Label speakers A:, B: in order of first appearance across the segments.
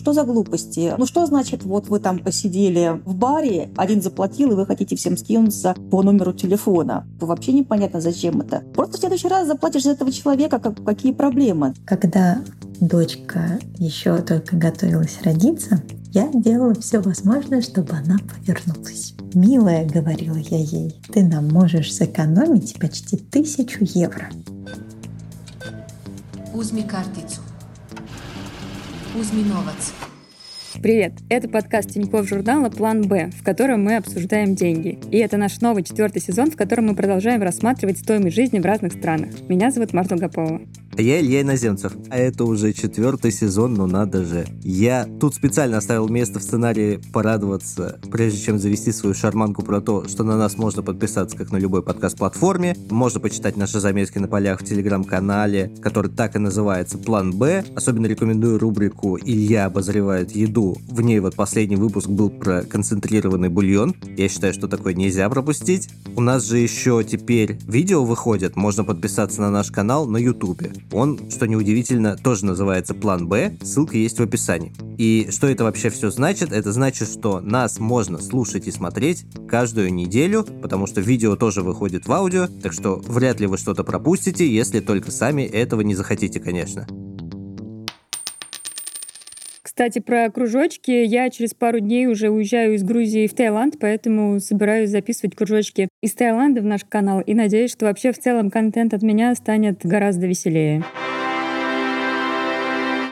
A: Что за глупости? Ну что значит, вот вы там посидели в баре, один заплатил, и вы хотите всем скинуться по номеру телефона? Вообще непонятно, зачем это. Просто в следующий раз заплатишь за этого человека, как, какие проблемы?
B: Когда дочка еще только готовилась родиться, я делала все возможное, чтобы она повернулась. «Милая», — говорила я ей, — «ты нам можешь сэкономить почти тысячу евро».
C: Uzmi karticu. Novac.
D: Привет! Это подкаст Тинькофф журнала «План Б», в котором мы обсуждаем деньги. И это наш новый четвертый сезон, в котором мы продолжаем рассматривать стоимость жизни в разных странах. Меня зовут Марта Гапова.
E: Я Илья Иноземцев, а это уже четвертый сезон, ну надо же. Я тут специально оставил место в сценарии порадоваться, прежде чем завести свою шарманку про то, что на нас можно подписаться, как на любой подкаст-платформе. Можно почитать наши заметки на полях в телеграм-канале, который так и называется «План Б». Особенно рекомендую рубрику «Илья обозревает еду». В ней вот последний выпуск был про концентрированный бульон. Я считаю, что такое нельзя пропустить. У нас же еще теперь видео выходят, можно подписаться на наш канал на ютубе. Он, что неудивительно, тоже называется «План Б», ссылка есть в описании. И что это вообще все значит? Это значит, что нас можно слушать и смотреть каждую неделю, потому что видео тоже выходит в аудио, так что вряд ли вы что-то пропустите, если только сами этого не захотите, конечно.
D: Кстати, про кружочки. Я через пару дней уже уезжаю из Грузии в Таиланд, поэтому собираюсь записывать кружочки из Таиланда в наш канал и надеюсь, что вообще в целом контент от меня станет гораздо веселее.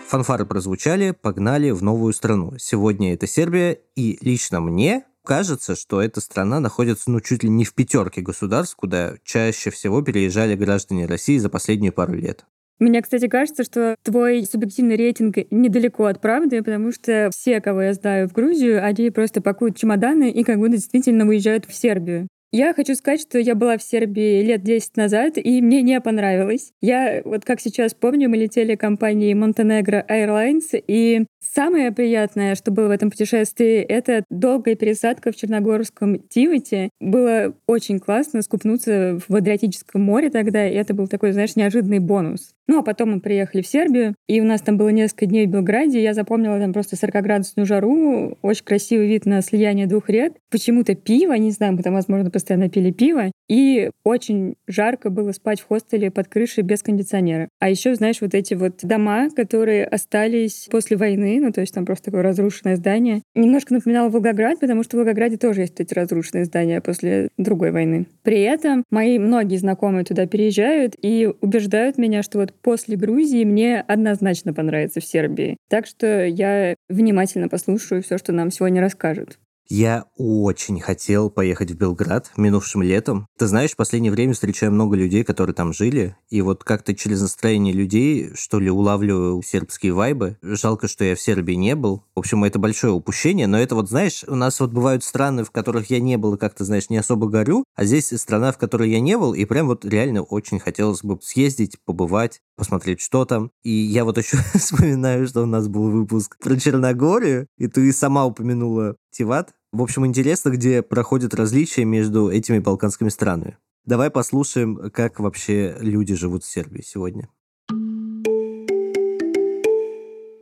E: Фанфары прозвучали, погнали в новую страну. Сегодня это Сербия, и лично мне кажется, что эта страна находится ну чуть ли не в пятерке государств, куда чаще всего переезжали граждане России за последние пару лет.
D: Мне, кстати, кажется, что твой субъективный рейтинг недалеко от правды, потому что все, кого я знаю в Грузию, они просто пакуют чемоданы и как будто действительно уезжают в Сербию. Я хочу сказать, что я была в Сербии лет 10 назад, и мне не понравилось. Я, вот как сейчас помню, мы летели компанией Montenegro Airlines, и самое приятное, что было в этом путешествии, это долгая пересадка в Черногорском Тивоте. Было очень классно скупнуться в Адриатическом море тогда, и это был такой, знаешь, неожиданный бонус. Ну, а потом мы приехали в Сербию, и у нас там было несколько дней в Белграде, я запомнила там просто 40-градусную жару, очень красивый вид на слияние двух рек, почему-то пиво, не знаю, мы там, возможно, постоянно пили пиво, и очень жарко было спать в хостеле под крышей без кондиционера. А еще, знаешь, вот эти вот дома, которые остались после войны, ну, то есть там просто такое разрушенное здание, немножко напоминало Волгоград, потому что в Волгограде тоже есть эти разрушенные здания после другой войны. При этом мои многие знакомые туда переезжают и убеждают меня, что вот после Грузии мне однозначно понравится в Сербии. Так что я внимательно послушаю все, что нам сегодня расскажут.
E: Я очень хотел поехать в Белград минувшим летом. Ты знаешь, в последнее время встречаю много людей, которые там жили, и вот как-то через настроение людей, что ли, улавливаю сербские вайбы. Жалко, что я в Сербии не был. В общем, это большое упущение, но это вот, знаешь, у нас вот бывают страны, в которых я не был и как-то, знаешь, не особо горю, а здесь страна, в которой я не был, и прям вот реально очень хотелось бы съездить, побывать, посмотреть, что там. И я вот еще вспоминаю, что у нас был выпуск про Черногорию, и ты сама упомянула Тиват. В общем, интересно, где проходят различия между этими балканскими странами. Давай послушаем, как вообще люди живут в Сербии сегодня.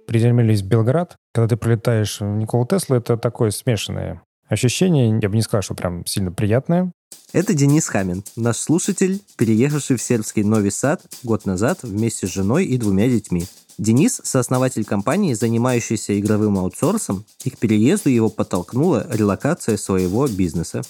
F: Приземлились в Белград. Когда ты прилетаешь в Николу Теслу, это такое смешанное ощущение. Я бы не сказал, что прям сильно приятное.
E: Это Денис Хамин, наш слушатель, переехавший в сербский Нови Сад год назад вместе с женой и двумя детьми. Денис – сооснователь компании, занимающейся игровым аутсорсом, и к переезду его подтолкнула релокация своего бизнеса.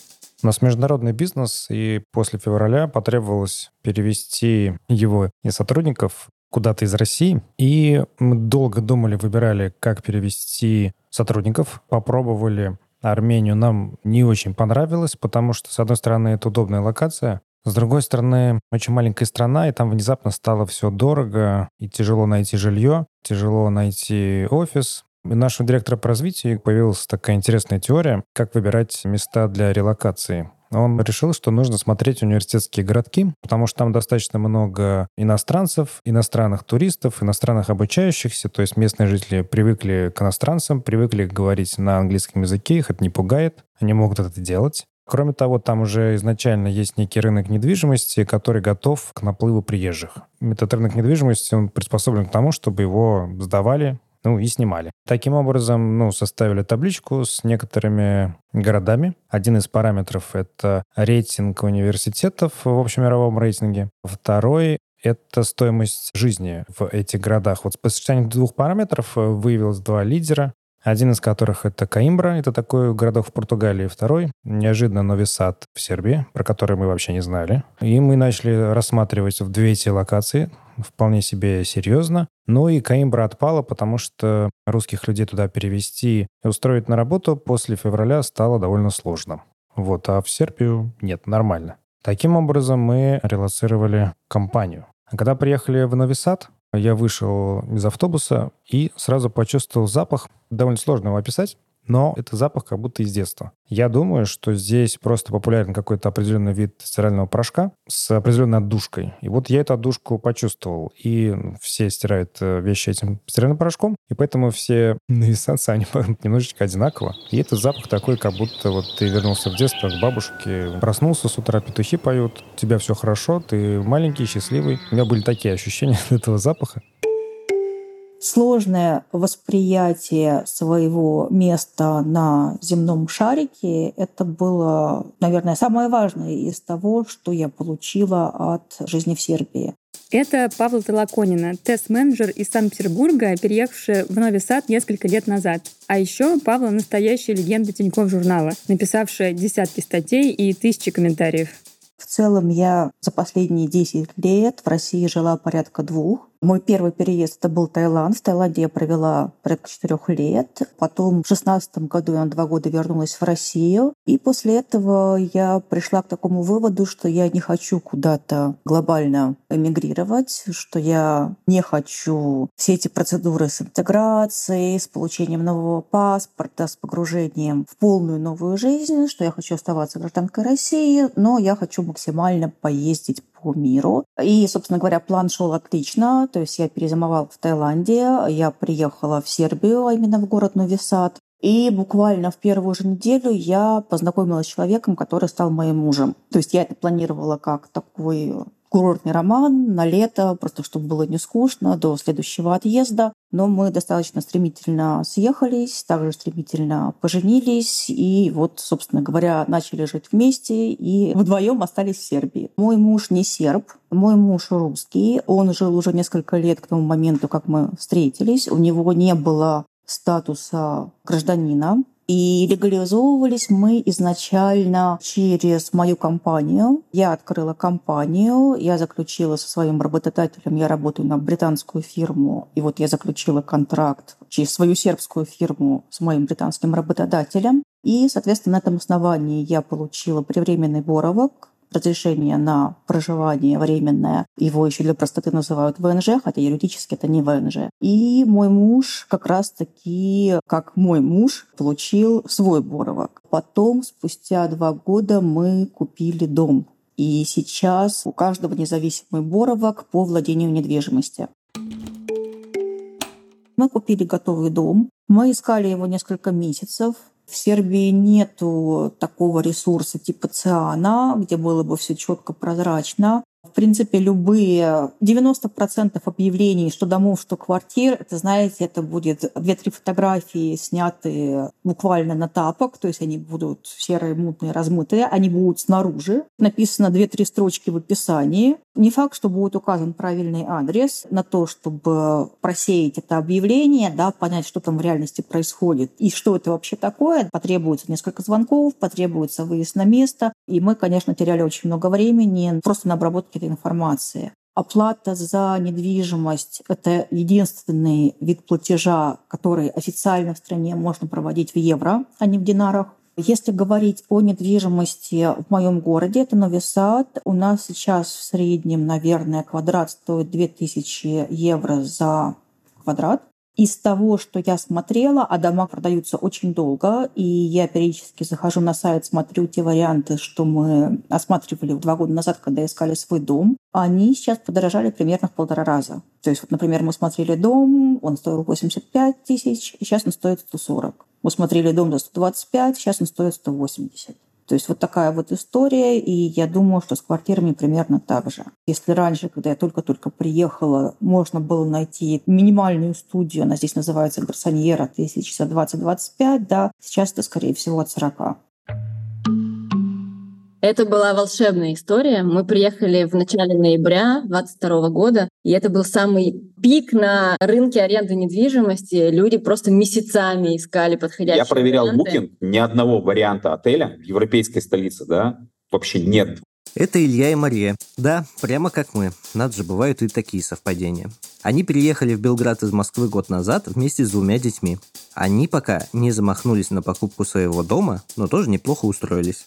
F: У нас международный бизнес, и после февраля потребовалось перевести его и сотрудников куда-то из России. И мы долго думали, выбирали, как перевести сотрудников. Попробовали Армению. Нам не очень понравилось, потому что, с одной стороны, это удобная локация, с другой стороны, очень маленькая страна, и там внезапно стало все дорого, и тяжело найти жилье, тяжело найти офис. У нашего директора по развитию появилась такая интересная теория, как выбирать места для релокации. Он решил, что нужно смотреть университетские городки, потому что там достаточно много иностранцев, иностранных туристов, иностранных обучающихся, то есть местные жители привыкли к иностранцам, привыкли говорить на английском языке, их это не пугает, они могут это делать. Кроме того, там уже изначально есть некий рынок недвижимости, который готов к наплыву приезжих. Этот рынок недвижимости он приспособлен к тому, чтобы его сдавали ну и снимали. Таким образом, ну, составили табличку с некоторыми городами. Один из параметров — это рейтинг университетов в общемировом рейтинге. Второй это стоимость жизни в этих городах. Вот по сочетанию двух параметров выявилось два лидера один из которых это Каимбра, это такой городок в Португалии. Второй, неожиданно, Новисад в Сербии, про который мы вообще не знали. И мы начали рассматривать в две эти локации, вполне себе серьезно. Ну и Каимбра отпала, потому что русских людей туда перевести и устроить на работу после февраля стало довольно сложно. Вот, а в Сербию нет, нормально. Таким образом, мы релацировали компанию. Когда приехали в Новисад, я вышел из автобуса и сразу почувствовал запах. Довольно сложно его описать но это запах как будто из детства. Я думаю, что здесь просто популярен какой-то определенный вид стирального порошка с определенной отдушкой. И вот я эту отдушку почувствовал. И все стирают э, вещи этим стиральным порошком, и поэтому все нависанцы, они немножечко одинаково. И этот запах такой, как будто вот ты вернулся в детство к бабушке, проснулся с утра, петухи поют, у тебя все хорошо, ты маленький, счастливый. У меня были такие ощущения от этого запаха
A: сложное восприятие своего места на земном шарике — это было, наверное, самое важное из того, что я получила от жизни в Сербии.
D: Это Павел Толоконина, тест-менеджер из Санкт-Петербурга, переехавший в Новый Сад несколько лет назад. А еще Павел — настоящая легенда Тинькофф журнала, написавшая десятки статей и тысячи комментариев.
A: В целом я за последние 10 лет в России жила порядка двух. Мой первый переезд это был Таиланд. В Таиланде я провела порядка четырех лет. Потом в шестнадцатом году я на два года вернулась в Россию. И после этого я пришла к такому выводу, что я не хочу куда-то глобально эмигрировать, что я не хочу все эти процедуры с интеграцией, с получением нового паспорта, с погружением в полную новую жизнь, что я хочу оставаться гражданкой России, но я хочу максимально поездить по миру. И, собственно говоря, план шел отлично. То есть я перезимовала в Таиланде, я приехала в Сербию, а именно в город Новисад. И буквально в первую же неделю я познакомилась с человеком, который стал моим мужем. То есть я это планировала как такой курортный роман на лето, просто чтобы было не скучно, до следующего отъезда. Но мы достаточно стремительно съехались, также стремительно поженились и вот, собственно говоря, начали жить вместе и вдвоем остались в Сербии. Мой муж не серб, мой муж русский. Он жил уже несколько лет к тому моменту, как мы встретились. У него не было статуса гражданина. И легализовывались мы изначально через мою компанию. Я открыла компанию, я заключила со своим работодателем, я работаю на британскую фирму, и вот я заключила контракт через свою сербскую фирму с моим британским работодателем. И, соответственно, на этом основании я получила привременный боровок, разрешение на проживание временное. Его еще для простоты называют ВНЖ, хотя юридически это не ВНЖ. И мой муж как раз-таки, как мой муж, получил свой боровок. Потом, спустя два года, мы купили дом. И сейчас у каждого независимый боровок по владению недвижимости. Мы купили готовый дом. Мы искали его несколько месяцев. В Сербии нету такого ресурса типа ЦИАНа, где было бы все четко прозрачно. В принципе, любые 90% объявлений, что домов, что квартир, это, знаете, это будет две-три фотографии, снятые буквально на тапок, то есть они будут серые, мутные, размытые, они будут снаружи. Написано две-три строчки в описании. Не факт, что будет указан правильный адрес на то, чтобы просеять это объявление, да, понять, что там в реальности происходит и что это вообще такое. Потребуется несколько звонков, потребуется выезд на место. И мы, конечно, теряли очень много времени просто на обработке этой информации. Оплата за недвижимость – это единственный вид платежа, который официально в стране можно проводить в евро, а не в динарах. Если говорить о недвижимости в моем городе, это Новый Сад. У нас сейчас в среднем, наверное, квадрат стоит 2000 евро за квадрат. Из того, что я смотрела, а дома продаются очень долго, и я периодически захожу на сайт, смотрю те варианты, что мы осматривали два года назад, когда искали свой дом, они сейчас подорожали примерно в полтора раза. То есть, вот, например, мы смотрели дом, он стоил 85 тысяч, сейчас он стоит 140. Мы смотрели дом за 125, сейчас он стоит 180. То есть вот такая вот история, и я думаю, что с квартирами примерно так же. Если раньше, когда я только-только приехала, можно было найти минимальную студию, она здесь называется гарсоньера, тысяч за 20-25, да, сейчас это, скорее всего, от 40.
G: Это была волшебная история. Мы приехали в начале ноября 2022 года, и это был самый пик на рынке аренды недвижимости. Люди просто месяцами искали подходящие
H: Я проверял
G: варианты.
H: Booking, ни одного варианта отеля в европейской столице, да, вообще нет.
E: Это Илья и Мария. Да, прямо как мы. Надо же, бывают и такие совпадения. Они переехали в Белград из Москвы год назад вместе с двумя детьми. Они пока не замахнулись на покупку своего дома, но тоже неплохо устроились.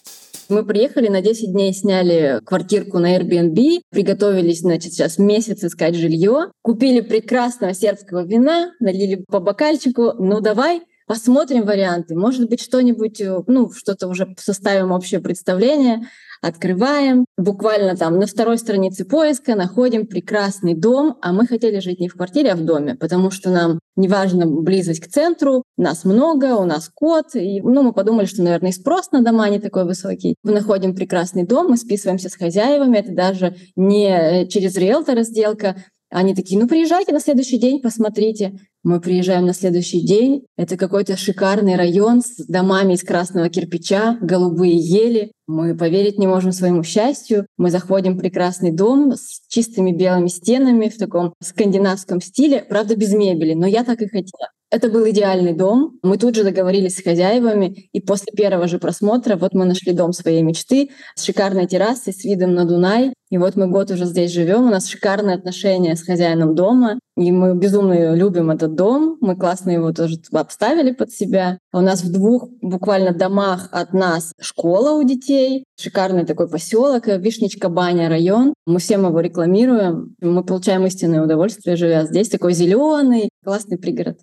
G: Мы приехали, на 10 дней сняли квартирку на Airbnb, приготовились, значит, сейчас месяц искать жилье, купили прекрасного сербского вина, налили по бокальчику, ну давай посмотрим варианты, может быть, что-нибудь, э, ну, что-то уже составим общее представление, открываем, буквально там на второй странице поиска находим прекрасный дом, а мы хотели жить не в квартире, а в доме, потому что нам неважно близость к центру, нас много, у нас кот, и ну, мы подумали, что, наверное, и спрос на дома не такой высокий. Мы находим прекрасный дом, мы списываемся с хозяевами, это даже не через риэлтора сделка, они такие, ну приезжайте на следующий день, посмотрите. Мы приезжаем на следующий день. Это какой-то шикарный район с домами из красного кирпича, голубые ели. Мы поверить не можем своему счастью. Мы заходим в прекрасный дом с чистыми белыми стенами в таком скандинавском стиле, правда без мебели, но я так и хотела. Это был идеальный дом. Мы тут же договорились с хозяевами, и после первого же просмотра вот мы нашли дом своей мечты с шикарной террасой, с видом на Дунай. И вот мы год уже здесь живем, у нас шикарные отношения с хозяином дома, и мы безумно любим этот дом, мы классно его тоже обставили под себя. У нас в двух буквально домах от нас школа у детей, шикарный такой поселок, Вишничка Баня район. Мы всем его рекламируем, мы получаем истинное удовольствие, живя здесь, такой зеленый, классный пригород.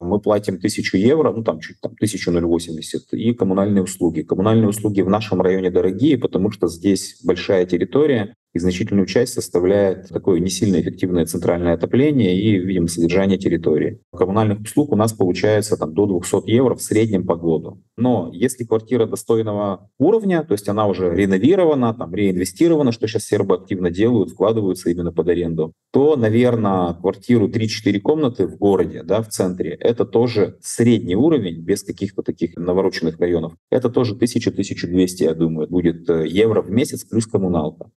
H: Мы платим тысячу евро, ну там чуть там тысячу ноль восемьдесят, и коммунальные услуги. Коммунальные услуги в нашем районе дорогие, потому что здесь большая территория, и значительную часть составляет такое не сильно эффективное центральное отопление и, видимо, содержание территории. Коммунальных услуг у нас получается там, до 200 евро в среднем по году. Но если квартира достойного уровня, то есть она уже реновирована, там, реинвестирована, что сейчас сербы активно делают, вкладываются именно под аренду, то, наверное, квартиру 3-4 комнаты в городе, да, в центре, это тоже средний уровень, без каких-то таких навороченных районов. Это тоже 1000-1200, я думаю, будет э, евро в месяц плюс коммуналка.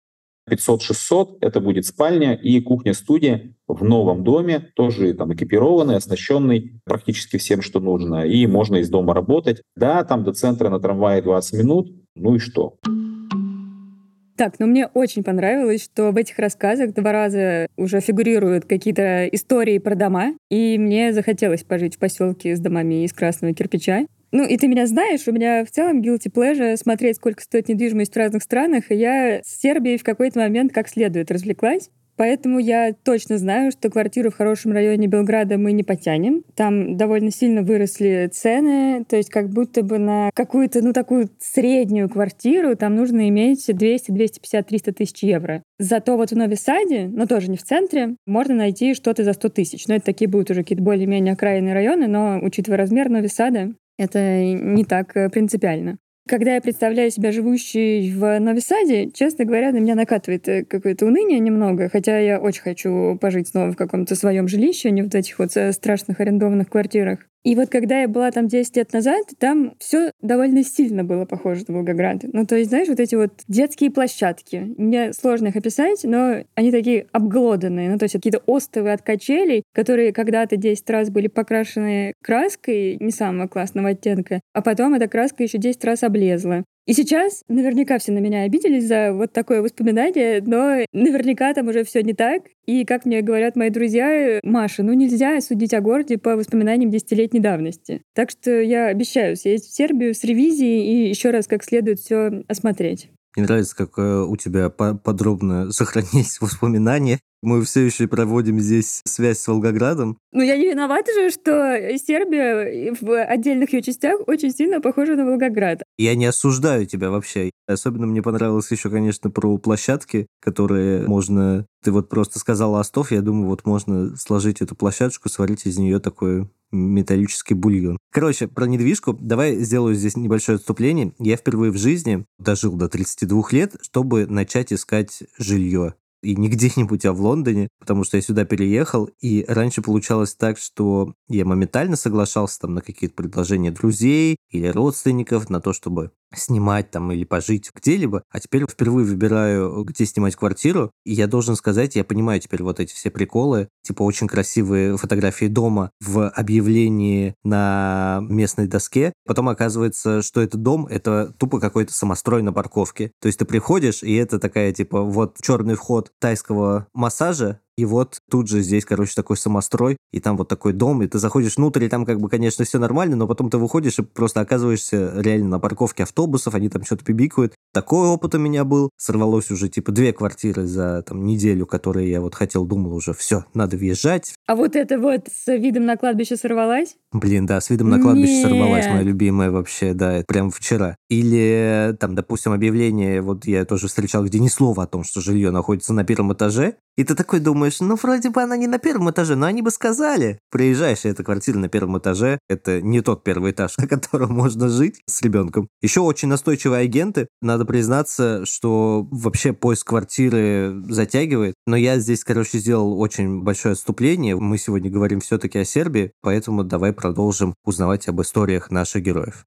H: 500-600 это будет спальня и кухня-студия в новом доме, тоже там экипированный, оснащенный практически всем, что нужно, и можно из дома работать. Да, там до центра на трамвае 20 минут, ну и что?
D: Так, но мне очень понравилось, что в этих рассказах два раза уже фигурируют какие-то истории про дома, и мне захотелось пожить в поселке с домами из красного кирпича. Ну, и ты меня знаешь, у меня в целом guilty pleasure смотреть, сколько стоит недвижимость в разных странах, и я с Сербией в какой-то момент как следует развлеклась. Поэтому я точно знаю, что квартиру в хорошем районе Белграда мы не потянем. Там довольно сильно выросли цены, то есть как будто бы на какую-то, ну, такую среднюю квартиру там нужно иметь 200, 250, 300 тысяч евро. Зато вот в Нови Саде, но тоже не в центре, можно найти что-то за 100 тысяч. Но это такие будут уже какие-то более-менее окраинные районы, но учитывая размер Нови Сада, это не так э, принципиально. Когда я представляю себя живущей в Новисаде, честно говоря, на меня накатывает э, какое-то уныние немного, хотя я очень хочу пожить снова в каком-то своем жилище, а не в этих вот э, страшных арендованных квартирах. И вот когда я была там 10 лет назад, там все довольно сильно было похоже на Волгоград. Ну, то есть, знаешь, вот эти вот детские площадки. Мне сложно их описать, но они такие обглоданные. Ну, то есть какие-то остовы от качелей, которые когда-то 10 раз были покрашены краской не самого классного оттенка, а потом эта краска еще 10 раз облезла. И сейчас наверняка все на меня обиделись за вот такое воспоминание, но наверняка там уже все не так. И, как мне говорят мои друзья, Маша, ну нельзя судить о городе по воспоминаниям десятилетней давности. Так что я обещаю съездить в Сербию с ревизией и еще раз как следует все осмотреть.
E: Мне нравится, как э, у тебя подробно сохранились воспоминания Мы все еще проводим здесь связь с Волгоградом.
D: Ну, я не виновата же, что Сербия в отдельных ее частях очень сильно похожа на Волгоград.
E: Я не осуждаю тебя вообще. Особенно мне понравилось еще, конечно, про площадки, которые можно... Ты вот просто сказала Остов, я думаю, вот можно сложить эту площадочку, сварить из нее такой металлический бульон. Короче, про недвижку. Давай сделаю здесь небольшое отступление. Я впервые в жизни дожил до 32 лет, чтобы начать искать жилье и не где-нибудь, а в Лондоне, потому что я сюда переехал, и раньше получалось так, что я моментально соглашался там на какие-то предложения друзей или родственников, на то, чтобы снимать там или пожить где-либо, а теперь впервые выбираю, где снимать квартиру, и я должен сказать, я понимаю теперь вот эти все приколы, типа очень красивые фотографии дома в объявлении на местной доске, потом оказывается, что этот дом, это тупо какой-то самострой на парковке, то есть ты приходишь, и это такая, типа, вот черный вход тайского массажа, и вот тут же здесь, короче, такой самострой, и там вот такой дом, и ты заходишь внутрь, и там как бы, конечно, все нормально, но потом ты выходишь и просто оказываешься реально на парковке автобусов, они там что-то пибикают. Такой опыт у меня был. Сорвалось уже типа две квартиры за там неделю, которые я вот хотел, думал уже, все, надо въезжать.
D: А вот это вот с видом на кладбище сорвалась?
E: Блин, да, с видом на кладбище Нет. сорвалась, моя любимая вообще, да, прям вчера. Или там, допустим, объявление, вот я тоже встречал, где ни слова о том, что жилье находится на первом этаже, и ты такой думаешь, ну, вроде бы она не на первом этаже, но они бы сказали. Приезжаешь, эта квартира на первом этаже, это не тот первый этаж, на котором можно жить с ребенком. Еще очень настойчивые агенты. Надо признаться, что вообще поиск квартиры затягивает. Но я здесь, короче, сделал очень большое отступление. Мы сегодня говорим все-таки о Сербии, поэтому давай продолжим узнавать об историях наших героев.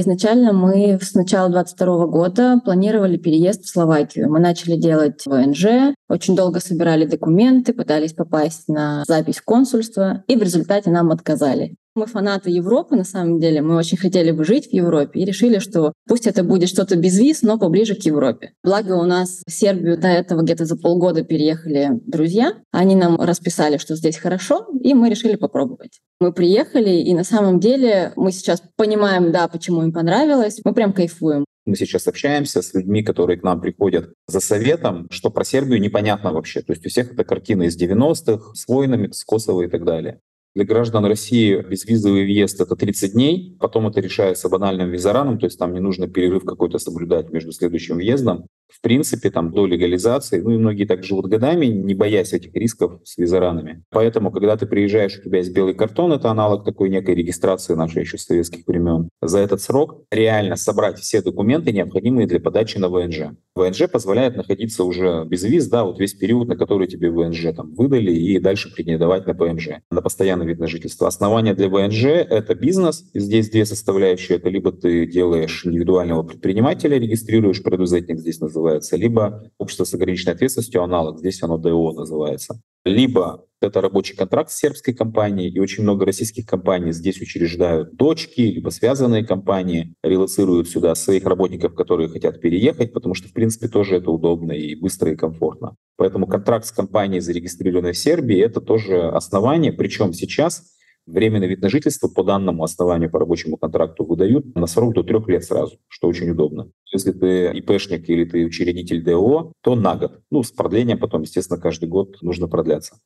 G: Изначально мы с начала 2022 года планировали переезд в Словакию. Мы начали делать ВНЖ, очень долго собирали документы, пытались попасть на запись в консульство, и в результате нам отказали. Мы фанаты Европы, на самом деле. Мы очень хотели бы жить в Европе и решили, что пусть это будет что-то без виз, но поближе к Европе. Благо у нас в Сербию до этого где-то за полгода переехали друзья. Они нам расписали, что здесь хорошо, и мы решили попробовать. Мы приехали, и на самом деле мы сейчас понимаем, да, почему им понравилось. Мы прям кайфуем.
H: Мы сейчас общаемся с людьми, которые к нам приходят за советом, что про Сербию непонятно вообще. То есть у всех это картина из 90-х, с войнами, с Косово и так далее. Для граждан России безвизовый въезд — это 30 дней, потом это решается банальным визараном, то есть там не нужно перерыв какой-то соблюдать между следующим въездом. В принципе, там до легализации, ну и многие так живут годами, не боясь этих рисков с визаранами. Поэтому, когда ты приезжаешь, у тебя есть белый картон, это аналог такой некой регистрации нашей еще советских времен. За этот срок реально собрать все документы, необходимые для подачи на ВНЖ. ВНЖ позволяет находиться уже без виз, да, вот весь период, на который тебе ВНЖ там выдали, и дальше претендовать на ПМЖ, на постоянный вид на жительство. Основание для ВНЖ — это бизнес, и здесь две составляющие. Это либо ты делаешь индивидуального предпринимателя, регистрируешь, предузетник здесь называется, либо общество с ограниченной ответственностью, аналог, здесь оно ДО называется. Либо это рабочий контракт с сербской компанией, и очень много российских компаний здесь учреждают дочки, либо связанные компании, релацируют сюда своих работников, которые хотят переехать, потому что, в принципе, тоже это удобно и быстро и комфортно. Поэтому контракт с компанией, зарегистрированной в Сербии, это тоже основание. Причем сейчас временный вид на жительство по данному основанию по рабочему контракту выдают на срок до трех лет сразу, что очень удобно. Если ты ИПшник или ты учредитель ДО, то на год. Ну, с продлением потом, естественно, каждый год нужно продляться.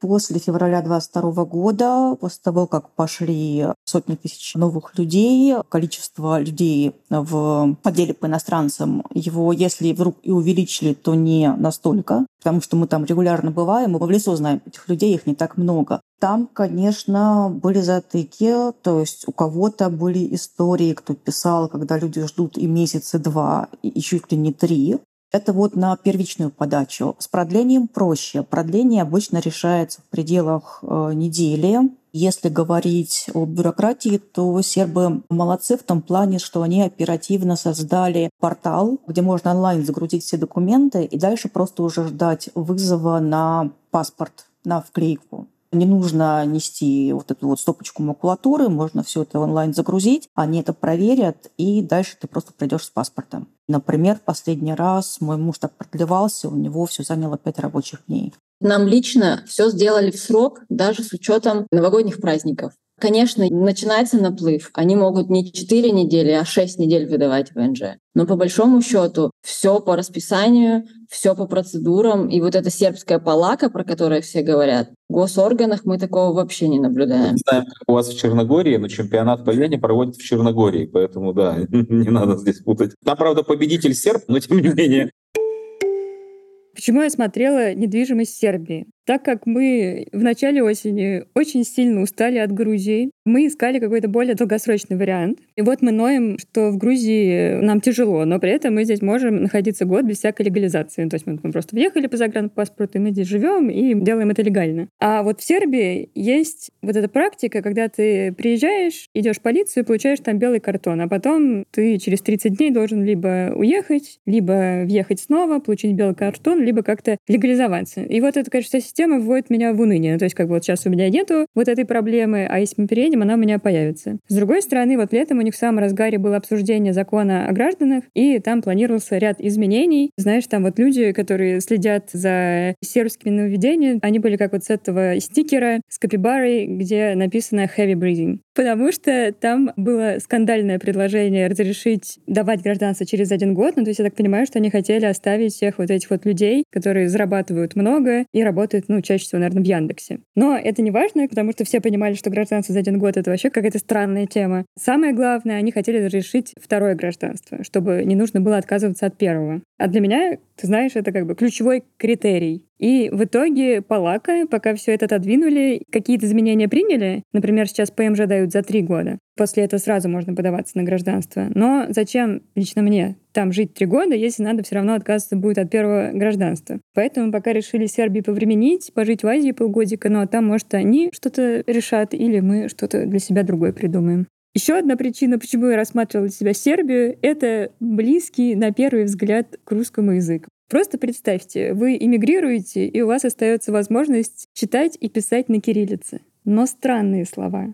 A: После февраля 22 года, после того, как пошли сотни тысяч новых людей, количество людей в отделе по иностранцам, его, если вдруг и увеличили, то не настолько, потому что мы там регулярно бываем, мы в лицо знаем этих людей, их не так много. Там, конечно, были затыки, то есть у кого-то были истории, кто писал, когда люди ждут и месяц, и два, и чуть ли не три. Это вот на первичную подачу. С продлением проще. Продление обычно решается в пределах э, недели. Если говорить о бюрократии, то сербы молодцы в том плане, что они оперативно создали портал, где можно онлайн загрузить все документы и дальше просто уже ждать вызова на паспорт, на вклейку. Не нужно нести вот эту вот стопочку макулатуры, можно все это онлайн загрузить, они это проверят, и дальше ты просто придешь с паспортом. Например, последний раз мой муж так продлевался, у него все заняло пять рабочих дней.
G: Нам лично все сделали в срок, даже с учетом новогодних праздников. Конечно, начинается наплыв. Они могут не 4 недели, а 6 недель выдавать ВНЖ. Но по большому счету все по расписанию, все по процедурам. И вот эта сербская палака, про которую все говорят, в госорганах мы такого вообще не наблюдаем.
H: Не знаем, как у вас в Черногории, но чемпионат по Вене проводят в Черногории, поэтому да, не надо здесь путать. Там, правда, победитель серб, но тем не менее.
D: Почему я смотрела недвижимость Сербии? Так как мы в начале осени очень сильно устали от Грузии, мы искали какой-то более долгосрочный вариант. И вот мы ноем, что в Грузии нам тяжело, но при этом мы здесь можем находиться год без всякой легализации. То есть мы просто въехали по загранпаспорту, и мы здесь живем и делаем это легально. А вот в Сербии есть вот эта практика, когда ты приезжаешь, идешь в полицию получаешь там белый картон, а потом ты через 30 дней должен либо уехать, либо въехать снова, получить белый картон, либо как-то легализоваться. И вот это, конечно, система вводит меня в уныние. Ну, то есть, как бы вот сейчас у меня нету вот этой проблемы, а если мы переедем, она у меня появится. С другой стороны, вот летом у них в самом разгаре было обсуждение закона о гражданах, и там планировался ряд изменений. Знаешь, там вот люди, которые следят за сербскими нововведениями, они были как вот с этого стикера с капибарой, где написано heavy breathing. Потому что там было скандальное предложение разрешить давать гражданство через один год. Ну, то есть я так понимаю, что они хотели оставить всех вот этих вот людей, которые зарабатывают много и работают ну, чаще всего, наверное, в Яндексе. Но это не важно, потому что все понимали, что гражданство за один год — это вообще какая-то странная тема. Самое главное, они хотели разрешить второе гражданство, чтобы не нужно было отказываться от первого. А для меня, ты знаешь, это как бы ключевой критерий. И в итоге Палака, пока все это отодвинули, какие-то изменения приняли. Например, сейчас ПМЖ дают за три года. После этого сразу можно подаваться на гражданство. Но зачем лично мне там жить три года, если надо все равно отказываться будет от первого гражданства? Поэтому пока решили Сербии повременить, пожить в Азии полгодика, а там, может, они что-то решат, или мы что-то для себя другое придумаем. Еще одна причина, почему я рассматривала для себя Сербию, это близкий, на первый взгляд, к русскому язык. Просто представьте, вы эмигрируете, и у вас остается возможность читать и писать на кириллице. Но странные слова.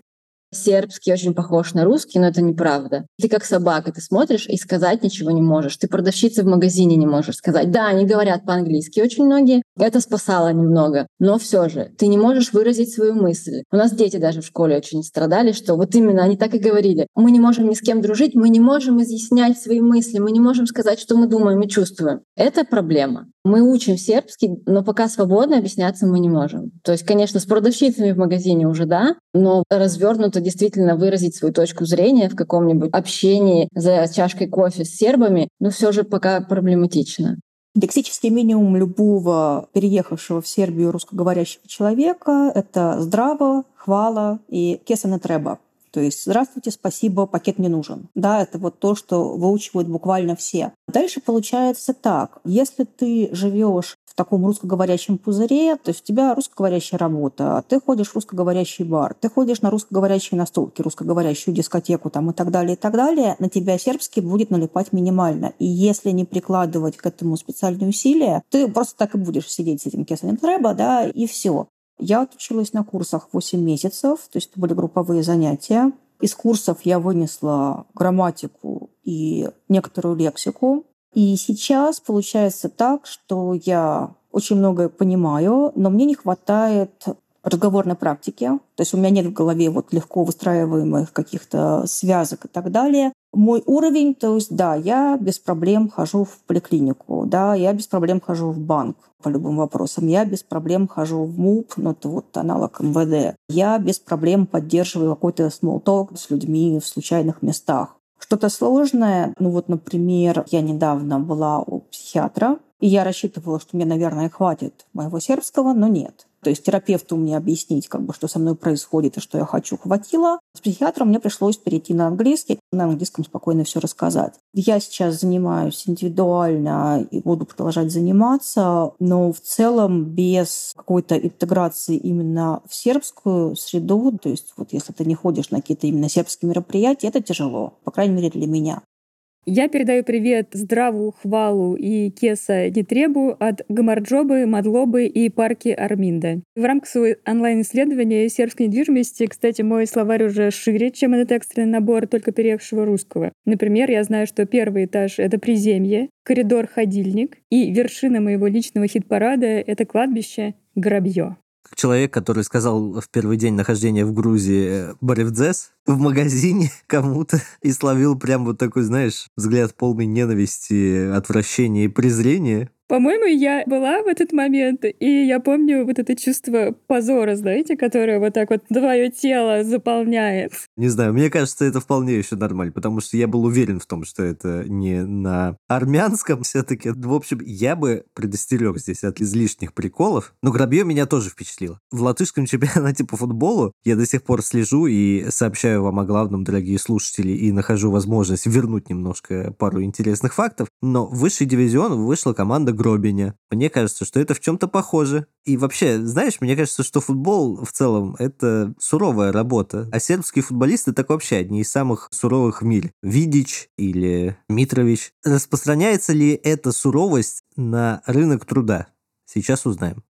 G: Сербский очень похож на русский, но это неправда. Ты как собака, ты смотришь и сказать ничего не можешь. Ты продавщица в магазине не можешь сказать. Да, они говорят по-английски очень многие. Это спасало немного. Но все же, ты не можешь выразить свою мысль. У нас дети даже в школе очень страдали, что вот именно они так и говорили. Мы не можем ни с кем дружить, мы не можем изъяснять свои мысли, мы не можем сказать, что мы думаем и чувствуем. Это проблема. Мы учим сербский, но пока свободно объясняться мы не можем. То есть, конечно, с продавщицами в магазине уже да, но развернуто действительно выразить свою точку зрения в каком-нибудь общении за чашкой кофе с сербами, но все же пока проблематично.
A: Лексический минимум любого переехавшего в Сербию русскоговорящего человека — это здраво, хвала и кесана треба. То есть «Здравствуйте, спасибо, пакет не нужен». Да, это вот то, что выучивают буквально все. Дальше получается так. Если ты живешь в таком русскоговорящем пузыре, то есть у тебя русскоговорящая работа, ты ходишь в русскоговорящий бар, ты ходишь на русскоговорящие настолки, русскоговорящую дискотеку там и так далее, и так далее, на тебя сербский будет налипать минимально. И если не прикладывать к этому специальные усилия, ты просто так и будешь сидеть с этим кесарем треба, да, и все. Я отучилась на курсах 8 месяцев, то есть это были групповые занятия. Из курсов я вынесла грамматику и некоторую лексику. И сейчас получается так, что я очень многое понимаю, но мне не хватает разговорной практики. То есть у меня нет в голове вот легко выстраиваемых каких-то связок и так далее. Мой уровень, то есть, да, я без проблем хожу в поликлинику, да, я без проблем хожу в банк по любым вопросам, я без проблем хожу в МУП, ну, это вот аналог МВД. Я без проблем поддерживаю какой-то small с людьми в случайных местах. Что-то сложное, ну вот, например, я недавно была у психиатра, и я рассчитывала, что мне, наверное, хватит моего сербского, но нет. То есть терапевту мне объяснить, как бы, что со мной происходит и что я хочу, хватило. С психиатром мне пришлось перейти на английский, на английском спокойно все рассказать. Я сейчас занимаюсь индивидуально и буду продолжать заниматься, но в целом без какой-то интеграции именно в сербскую среду, то есть вот если ты не ходишь на какие-то именно сербские мероприятия, это тяжело, по крайней мере для меня.
D: Я передаю привет Здраву, Хвалу и Кеса Нетребу от Гамарджобы, Мадлобы и парки Арминда. В рамках своего онлайн-исследования сербской недвижимости, кстати, мой словарь уже шире, чем этот экстренный набор только переехавшего русского. Например, я знаю, что первый этаж — это приземье, коридор — ходильник, и вершина моего личного хит-парада — это кладбище Грабье.
E: Человек, который сказал в первый день нахождения в Грузии «Баревдзес» в магазине кому-то и словил прям вот такой, знаешь, взгляд полный ненависти, отвращения и презрения.
D: По-моему, я была в этот момент, и я помню вот это чувство позора, знаете, которое вот так вот твое тело заполняет.
E: Не знаю, мне кажется, это вполне еще нормально, потому что я был уверен в том, что это не на армянском все-таки. В общем, я бы предостерег здесь от излишних приколов, но Грабье меня тоже впечатлило. В латышском чемпионате по футболу я до сих пор слежу и сообщаю вам о главном, дорогие слушатели, и нахожу возможность вернуть немножко пару интересных фактов, но в высший дивизион вышла команда Гробиня. Мне кажется, что это в чем-то похоже. И вообще, знаешь, мне кажется, что футбол в целом — это суровая работа. А сербские футболисты так вообще одни из самых суровых в мире. Видич или Митрович. Распространяется ли эта суровость на рынок труда? Сейчас узнаем.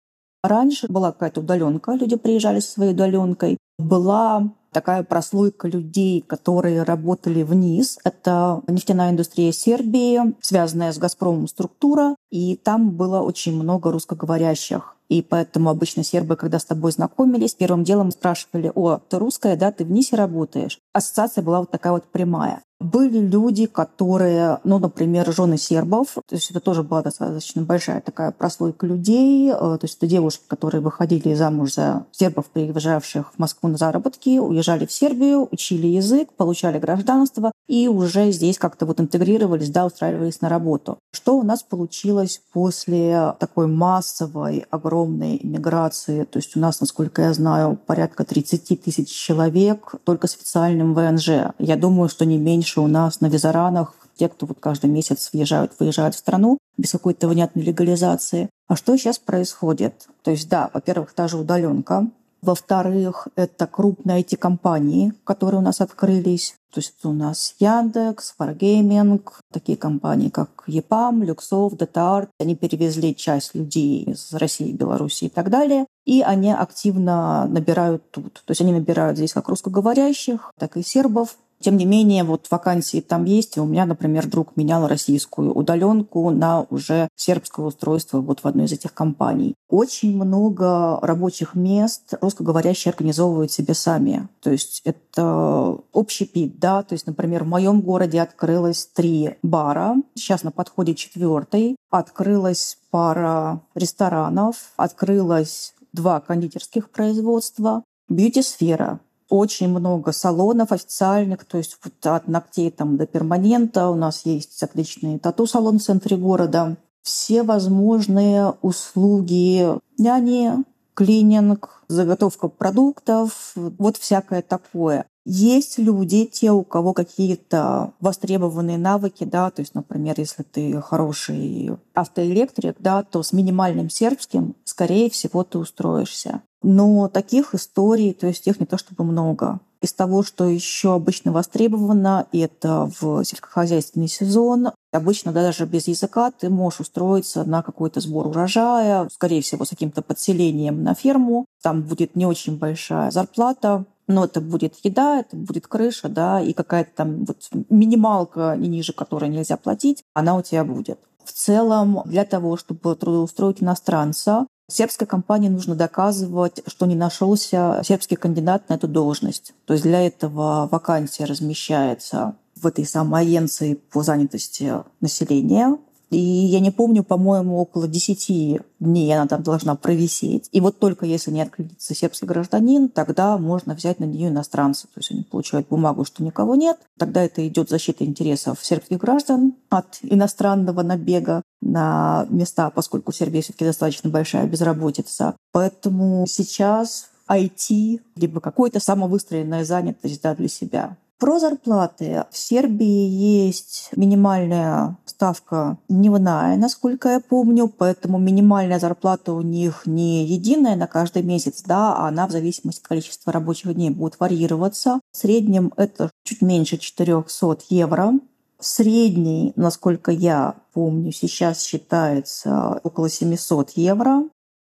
A: Раньше была какая-то удаленка, люди приезжали со своей удаленкой. Была такая прослойка людей, которые работали вниз. Это нефтяная индустрия Сербии, связанная с «Газпромом» структура, и там было очень много русскоговорящих. И поэтому обычно сербы, когда с тобой знакомились, первым делом спрашивали, о, ты русская, да, ты в НИСе работаешь. Ассоциация была вот такая вот прямая. Были люди, которые, ну, например, жены сербов, то есть это тоже была достаточно большая такая прослойка людей, э, то есть это девушки, которые выходили замуж за сербов, приезжавших в Москву на заработки, уезжали в Сербию, учили язык, получали гражданство и уже здесь как-то вот интегрировались, да, устраивались на работу. Что у нас получилось после такой массовой, огромной иммиграции? То есть у нас, насколько я знаю, порядка 30 тысяч человек только с официальным ВНЖ. Я думаю, что не меньше у нас на визаранах те, кто вот каждый месяц въезжают, выезжают в страну без какой-то внятной легализации. А что сейчас происходит? То есть, да, во-первых, та же удаленка, во-вторых, это крупные IT-компании, которые у нас открылись. То есть у нас Яндекс, Wargaming, такие компании, как EPAM, Luxoft, DataArt. Они перевезли часть людей из России, Беларуси и так далее. И они активно набирают тут. То есть они набирают здесь как русскоговорящих, так и сербов. Тем не менее, вот вакансии там есть. У меня, например, друг менял российскую удаленку на уже сербское устройство вот в одной из этих компаний. Очень много рабочих мест русскоговорящие организовывают себе сами. То есть это общий пит, да. То есть, например, в моем городе открылось три бара. Сейчас на подходе четвертый. Открылась пара ресторанов. Открылось два кондитерских производства. Бьюти-сфера очень много салонов официальных, то есть вот от ногтей там до перманента. У нас есть отличный тату-салон в центре города. Все возможные услуги няни, клининг, заготовка продуктов, вот всякое такое. Есть люди, те, у кого какие-то востребованные навыки, да, то есть, например, если ты хороший автоэлектрик, да, то с минимальным сербским, скорее всего, ты устроишься. Но таких историй, то есть их не то чтобы много. Из того, что еще обычно востребовано, это в сельскохозяйственный сезон. Обычно даже без языка ты можешь устроиться на какой-то сбор урожая, скорее всего, с каким-то подселением на ферму. Там будет не очень большая зарплата, но это будет еда, это будет крыша, да, и какая-то там вот минималка, не ниже которой нельзя платить, она у тебя будет. В целом, для того, чтобы трудоустроить иностранца, Сербской компании нужно доказывать, что не нашелся сербский кандидат на эту должность. То есть для этого вакансия размещается в этой самой агенции по занятости населения. И я не помню, по-моему, около 10 дней она там должна провисеть. И вот только если не откликнется сербский гражданин, тогда можно взять на нее иностранца. То есть они получают бумагу, что никого нет. Тогда это идет защита интересов сербских граждан от иностранного набега на места, поскольку в Сербии все-таки достаточно большая безработица. Поэтому сейчас IT, либо какая-то самовыстроенная занятость да, для себя. Про зарплаты. В Сербии есть минимальная ставка дневная, насколько я помню, поэтому минимальная зарплата у них не единая на каждый месяц, да, а она в зависимости от количества рабочих дней будет варьироваться. В среднем это чуть меньше 400 евро. Средний, насколько я помню, сейчас считается около 700 евро.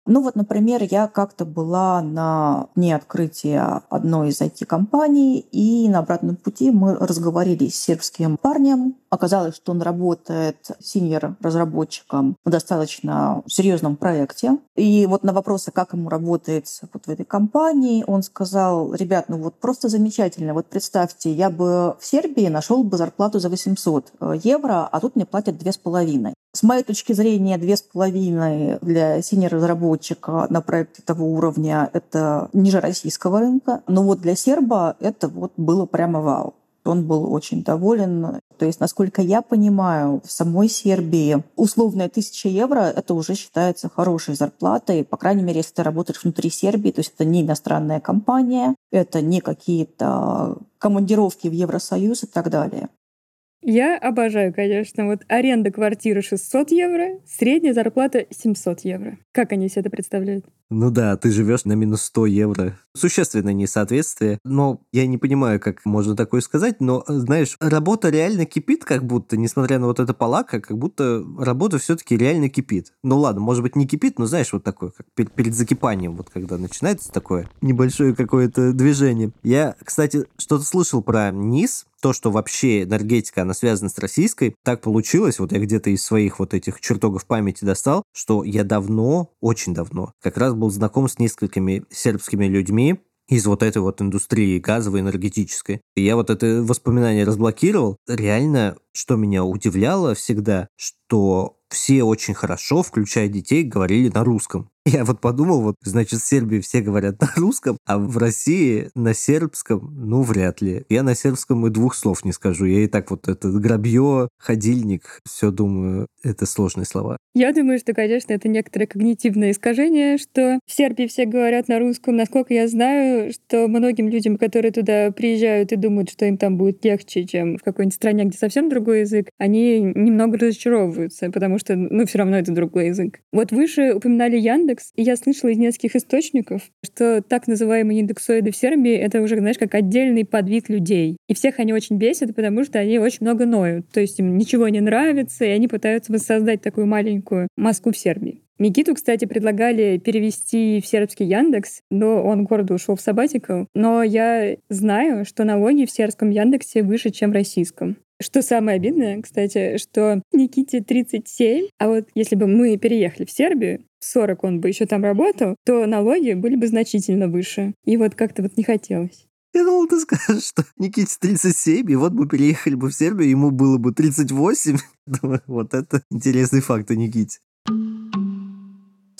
A: Ну вот, например, я как-то была на дне открытия одной из IT-компаний, и на обратном пути мы разговорились с сербским парнем, Оказалось, что он работает синьор-разработчиком в достаточно серьезном проекте. И вот на вопросы, как ему работается вот в этой компании, он сказал, ребят, ну вот просто замечательно. Вот представьте, я бы в Сербии нашел бы зарплату за 800 евро, а тут мне платят две с половиной. С моей точки зрения, две с половиной для синер-разработчика на проекте этого уровня – это ниже российского рынка. Но вот для серба это вот было прямо вау он был очень доволен. То есть, насколько я понимаю, в самой Сербии условная тысяча евро — это уже считается хорошей зарплатой. По крайней мере, если ты работаешь внутри Сербии, то есть это не иностранная компания, это не какие-то командировки в Евросоюз и так далее.
D: Я обожаю, конечно, вот аренда квартиры 600 евро, средняя зарплата 700 евро. Как они себе это представляют?
E: Ну да, ты живешь на минус 100 евро. Существенное несоответствие. Но я не понимаю, как можно такое сказать, но, знаешь, работа реально кипит как будто, несмотря на вот это полака, как будто работа все-таки реально кипит. Ну ладно, может быть, не кипит, но знаешь, вот такое, как перед, перед закипанием, вот когда начинается такое небольшое какое-то движение. Я, кстати, что-то слышал про низ, то, что вообще энергетика, она связана с российской, так получилось, вот я где-то из своих вот этих чертогов памяти достал, что я давно, очень давно, как раз был знаком с несколькими сербскими людьми, из вот этой вот индустрии газовой, энергетической. И я вот это воспоминание разблокировал. Реально, что меня удивляло всегда, что все очень хорошо, включая детей, говорили на русском. Я вот подумал, вот, значит, в Сербии все говорят на русском, а в России на сербском, ну, вряд ли. Я на сербском и двух слов не скажу. Я и так вот это грабье, ходильник, все думаю, это сложные слова.
D: Я думаю, что, конечно, это некоторое когнитивное искажение, что в Сербии все говорят на русском. Насколько я знаю, что многим людям, которые туда приезжают и думают, что им там будет легче, чем в какой-нибудь стране, где совсем другой язык, они немного разочаровываются, потому что, ну, все равно это другой язык. Вот выше упоминали Яндекс, индекс. И я слышала из нескольких источников, что так называемые индексоиды в Сербии — это уже, знаешь, как отдельный подвид людей. И всех они очень бесят, потому что они очень много ноют. То есть им ничего не нравится, и они пытаются воссоздать такую маленькую Москву в Сербии. Никиту, кстати, предлагали перевести в сербский Яндекс, но он городу ушел в сабатикал. Но я знаю, что налоги в сербском Яндексе выше, чем в российском. Что самое обидное, кстати, что Никите 37, а вот если бы мы переехали в Сербию, в 40 он бы еще там работал, то налоги были бы значительно выше. И вот как-то вот не хотелось.
E: Я думал, ты скажешь, что Никите 37, и вот мы переехали бы в Сербию, ему было бы 38. Думаю, вот это интересный факт о Никите.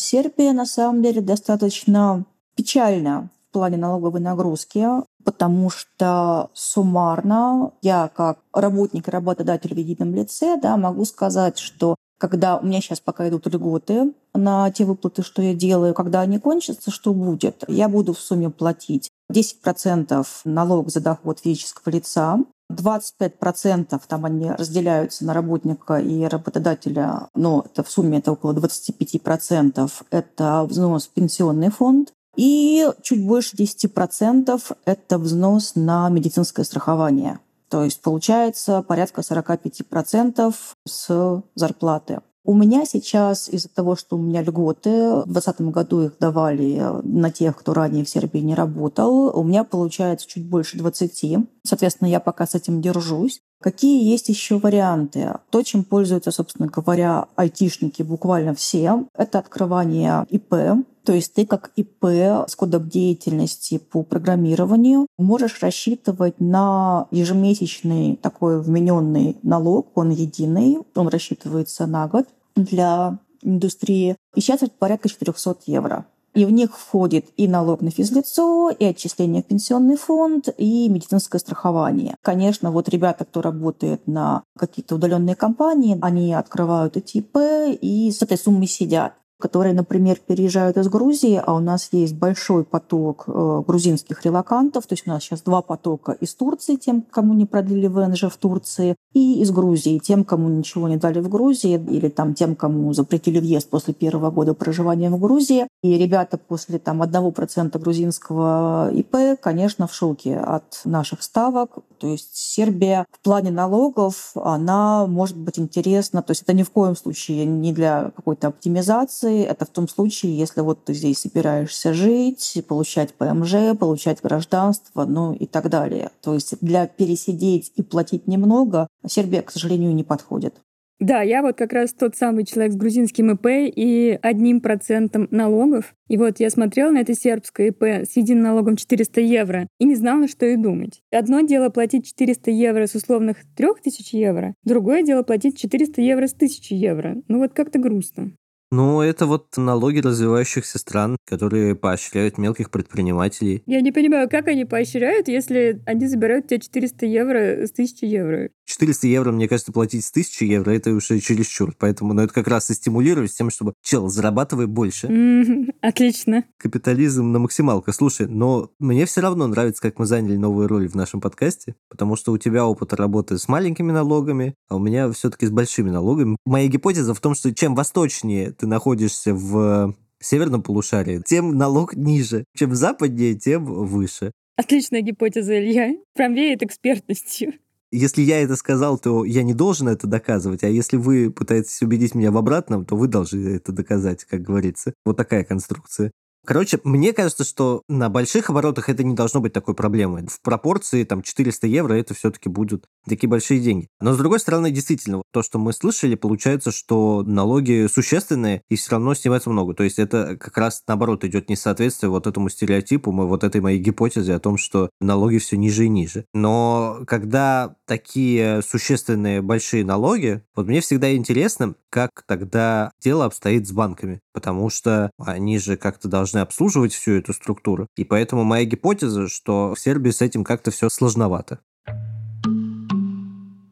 A: Сербия, на самом деле, достаточно печальна в плане налоговой нагрузки, потому что суммарно я как работник и работодатель в едином лице да, могу сказать, что когда у меня сейчас пока идут льготы на те выплаты, что я делаю, когда они кончатся, что будет? Я буду в сумме платить 10% налог за доход физического лица, 25% там они разделяются на работника и работодателя, но это в сумме это около 25%. Это взнос в пенсионный фонд. И чуть больше 10% это взнос на медицинское страхование. То есть получается порядка 45% с зарплаты. У меня сейчас из-за того, что у меня льготы, в 2020 году их давали на тех, кто ранее в Сербии не работал, у меня получается чуть больше 20. Соответственно, я пока с этим держусь. Какие есть еще варианты? То, чем пользуются, собственно говоря, айтишники буквально все, это открывание ИП. То есть ты как ИП с кодом деятельности по программированию можешь рассчитывать на ежемесячный такой вмененный налог, он единый, он рассчитывается на год для индустрии. И сейчас это порядка 400 евро. И в них входит и налог на физлицо, и отчисление в пенсионный фонд, и медицинское страхование. Конечно, вот ребята, кто работает на какие-то удаленные компании, они открывают эти ИП и с этой суммой сидят которые, например, переезжают из Грузии, а у нас есть большой поток э, грузинских релакантов, то есть у нас сейчас два потока из Турции, тем, кому не продлили ВНЖ в Турции, и из Грузии, тем, кому ничего не дали в Грузии, или там тем, кому запретили въезд после первого года проживания в Грузии. И ребята после там 1% грузинского ИП, конечно, в шоке от наших ставок. То есть Сербия в плане налогов, она может быть интересна. То есть это ни в коем случае не для какой-то оптимизации. Это в том случае, если вот ты здесь собираешься жить, получать ПМЖ, получать гражданство, ну и так далее. То есть для пересидеть и платить немного Сербия, к сожалению, не подходит.
D: Да, я вот как раз тот самый человек с грузинским ИП и одним процентом налогов. И вот я смотрела на это сербское ИП с единым налогом 400 евро и не знала, что и думать. Одно дело платить 400 евро с условных 3000 евро, другое дело платить 400 евро с 1000 евро. Ну вот как-то грустно.
E: Ну, это вот налоги развивающихся стран, которые поощряют мелких предпринимателей.
D: Я не понимаю, как они поощряют, если они забирают у тебя 400 евро с 1000 евро.
E: 400 евро, мне кажется, платить с 1000 евро, это уже чересчур. Поэтому, ну, это как раз и стимулировать с тем, чтобы, чел, зарабатывай больше.
D: Отлично.
E: Капитализм на максималках. Слушай, но мне все равно нравится, как мы заняли новую роль в нашем подкасте, потому что у тебя опыт работы с маленькими налогами, а у меня все-таки с большими налогами. Моя гипотеза в том, что чем восточнее ты находишься в северном полушарии, тем налог ниже. Чем западнее, тем выше.
D: Отличная гипотеза, Илья. Прям веет экспертностью.
E: Если я это сказал, то я не должен это доказывать, а если вы пытаетесь убедить меня в обратном, то вы должны это доказать, как говорится. Вот такая конструкция. Короче, мне кажется, что на больших оборотах это не должно быть такой проблемой. В пропорции там 400 евро это все-таки будут такие большие деньги. Но с другой стороны, действительно, то, что мы слышали, получается, что налоги существенные и все равно снимается много. То есть это как раз наоборот идет несоответствие вот этому стереотипу, вот этой моей гипотезе о том, что налоги все ниже и ниже. Но когда такие существенные большие налоги, вот мне всегда интересно, как тогда дело обстоит с банками, потому что они же как-то должны обслуживать всю эту структуру. И поэтому моя гипотеза, что в Сербии с этим как-то все сложновато.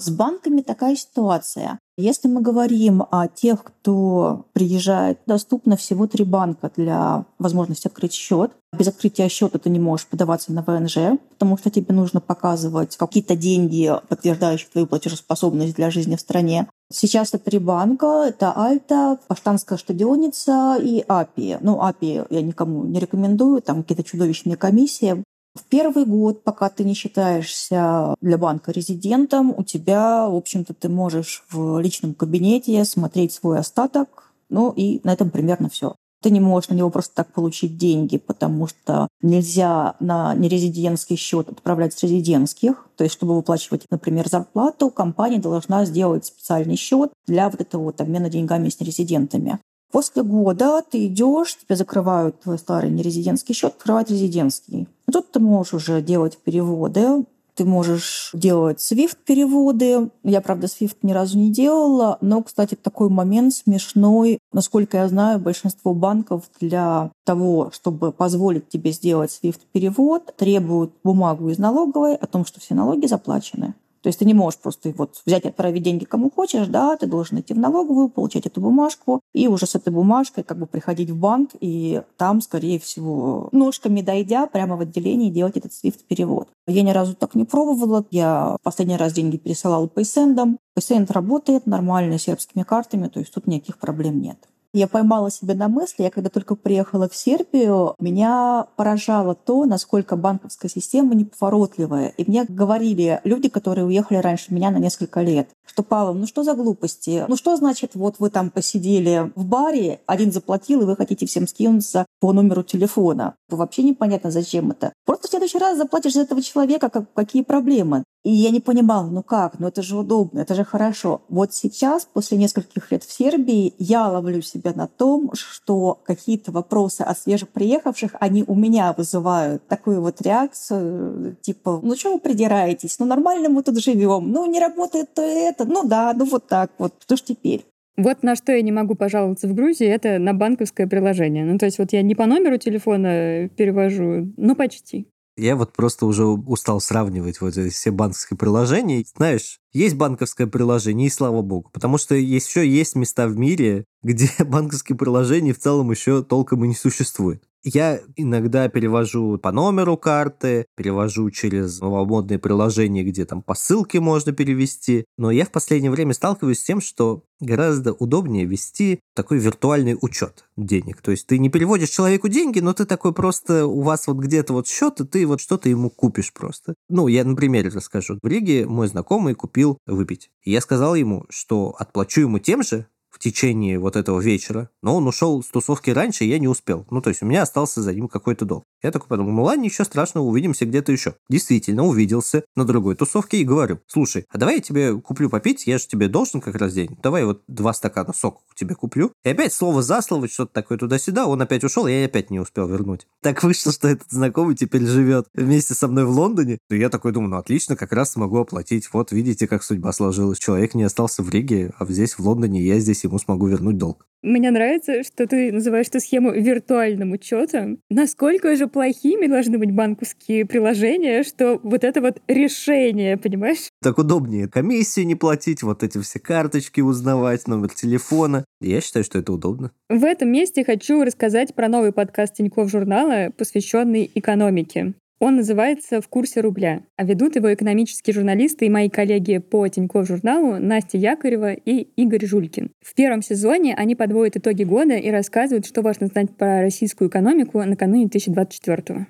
A: С банками такая ситуация. Если мы говорим о тех, кто приезжает, доступно всего три банка для возможности открыть счет. Без открытия счета ты не можешь подаваться на ВНЖ, потому что тебе нужно показывать какие-то деньги, подтверждающие твою платежеспособность для жизни в стране. Сейчас это три банка. Это Альта, Паштанская штадионица и АПИ. Ну, АПИ я никому не рекомендую, там какие-то чудовищные комиссии. В первый год, пока ты не считаешься для банка резидентом, у тебя, в общем-то, ты можешь в личном кабинете смотреть свой остаток, ну и на этом примерно все. Ты не можешь на него просто так получить деньги, потому что нельзя на нерезидентский счет отправлять с резидентских. То есть, чтобы выплачивать, например, зарплату, компания должна сделать специальный счет для вот этого вот обмена деньгами с нерезидентами. После года ты идешь, тебе закрывают твой старый нерезидентский счет, открывают резидентский. Тут ты можешь уже делать переводы, ты можешь делать SWIFT-переводы. Я, правда, SWIFT ни разу не делала, но, кстати, такой момент смешной. Насколько я знаю, большинство банков для того, чтобы позволить тебе сделать SWIFT-перевод, требуют бумагу из налоговой о том, что все налоги заплачены. То есть ты не можешь просто вот взять и отправить деньги кому хочешь, да, ты должен идти в налоговую, получать эту бумажку, и уже с этой бумажкой как бы приходить в банк, и там, скорее всего, ножками дойдя, прямо в отделении делать этот SWIFT-перевод. Я ни разу так не пробовала. Я последний раз деньги пересылала PaySend. PaySend работает нормально сербскими картами, то есть тут никаких проблем нет. Я поймала себя на мысли, я когда только приехала в Сербию, меня поражало то, насколько банковская система неповоротливая. И мне говорили люди, которые уехали раньше меня на несколько лет, что, Павел, ну что за глупости? Ну что значит, вот вы там посидели в баре, один заплатил, и вы хотите всем скинуться по номеру телефона? Вообще непонятно, зачем это. Просто в следующий раз заплатишь за этого человека, как, какие проблемы? И я не понимала, ну как, ну это же удобно, это же хорошо. Вот сейчас, после нескольких лет в Сербии, я ловлю себя на том, что какие-то вопросы от свежеприехавших, они у меня вызывают такую вот реакцию, типа, ну что вы придираетесь, ну нормально мы тут живем, ну не работает то это, ну да, ну вот так вот, что ж теперь?
D: Вот на что я не могу пожаловаться в Грузии, это на банковское приложение. Ну, то есть вот я не по номеру телефона перевожу, но почти.
E: Я вот просто уже устал сравнивать вот эти все банковские приложения. Знаешь, есть банковское приложение, и слава богу. Потому что еще есть места в мире, где банковские приложения в целом еще толком и не существует. Я иногда перевожу по номеру карты, перевожу через новомодные приложения, где там по ссылке можно перевести. Но я в последнее время сталкиваюсь с тем, что гораздо удобнее вести такой виртуальный учет денег. То есть ты не переводишь человеку деньги, но ты такой просто, у вас вот где-то вот счет, и ты вот что-то ему купишь просто. Ну, я на примере расскажу. В Риге мой знакомый купил выпить. Я сказал ему, что отплачу ему тем же, течение вот этого вечера, но он ушел с тусовки раньше, и я не успел. Ну, то есть у меня остался за ним какой-то долг. Я такой подумал, ну ладно, ничего страшного, увидимся где-то еще. Действительно, увиделся на другой тусовке и говорю, слушай, а давай я тебе куплю попить, я же тебе должен как раз день. Давай вот два стакана сока тебе куплю. И опять слово за слово, что-то такое туда-сюда, он опять ушел, я опять не успел вернуть. Так вышло, что этот знакомый теперь живет вместе со мной в Лондоне. И я такой думаю, ну отлично, как раз смогу оплатить. Вот видите, как судьба сложилась. Человек не остался в Риге, а здесь в Лондоне, я здесь ему смогу вернуть долг.
D: Мне нравится, что ты называешь эту схему виртуальным учетом. Насколько же плохими должны быть банковские приложения, что вот это вот решение, понимаешь?
E: Так удобнее комиссию не платить, вот эти все карточки узнавать, номер телефона. Я считаю, что это удобно.
D: В этом месте хочу рассказать про новый подкаст Тинькофф журнала, посвященный экономике. Он называется «В курсе рубля», а ведут его экономические журналисты и мои коллеги по Тинькофф журналу Настя Якорева и Игорь Жулькин. В первом сезоне они подводят итоги года и рассказывают, что важно знать про российскую экономику накануне 2024 -го.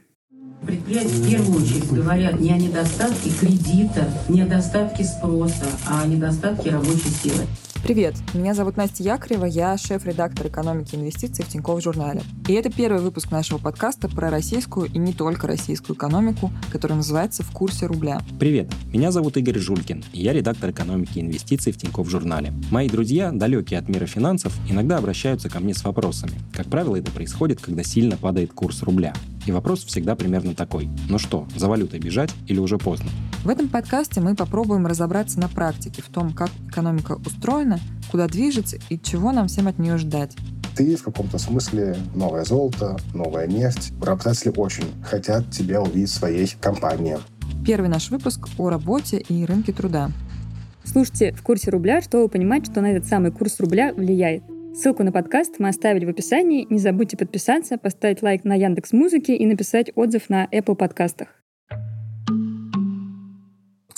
I: Предприятия в первую очередь говорят не о недостатке кредита, не о недостатке спроса, а о недостатке рабочей силы.
J: Привет, меня зовут Настя Якорева, я шеф-редактор экономики и инвестиций в Тинькофф журнале. И это первый выпуск нашего подкаста про российскую и не только российскую экономику, который называется «В курсе рубля».
K: Привет, меня зовут Игорь Жулькин, и я редактор экономики и инвестиций в Тинькофф журнале. Мои друзья, далекие от мира финансов, иногда обращаются ко мне с вопросами. Как правило, это происходит, когда сильно падает курс рубля. И вопрос всегда примерно такой. Ну что, за валютой бежать или уже поздно?
J: В этом подкасте мы попробуем разобраться на практике в том, как экономика устроена, куда движется и чего нам всем от нее ждать.
L: Ты в каком-то смысле новое золото, новая нефть. Работодатели очень хотят тебя увидеть в своей компании.
J: Первый наш выпуск о работе и рынке труда.
D: Слушайте в курсе рубля, чтобы понимать, что на этот самый курс рубля влияет. Ссылку на подкаст мы оставили в описании. Не забудьте подписаться, поставить лайк на Яндекс Музыке и написать отзыв на Apple подкастах.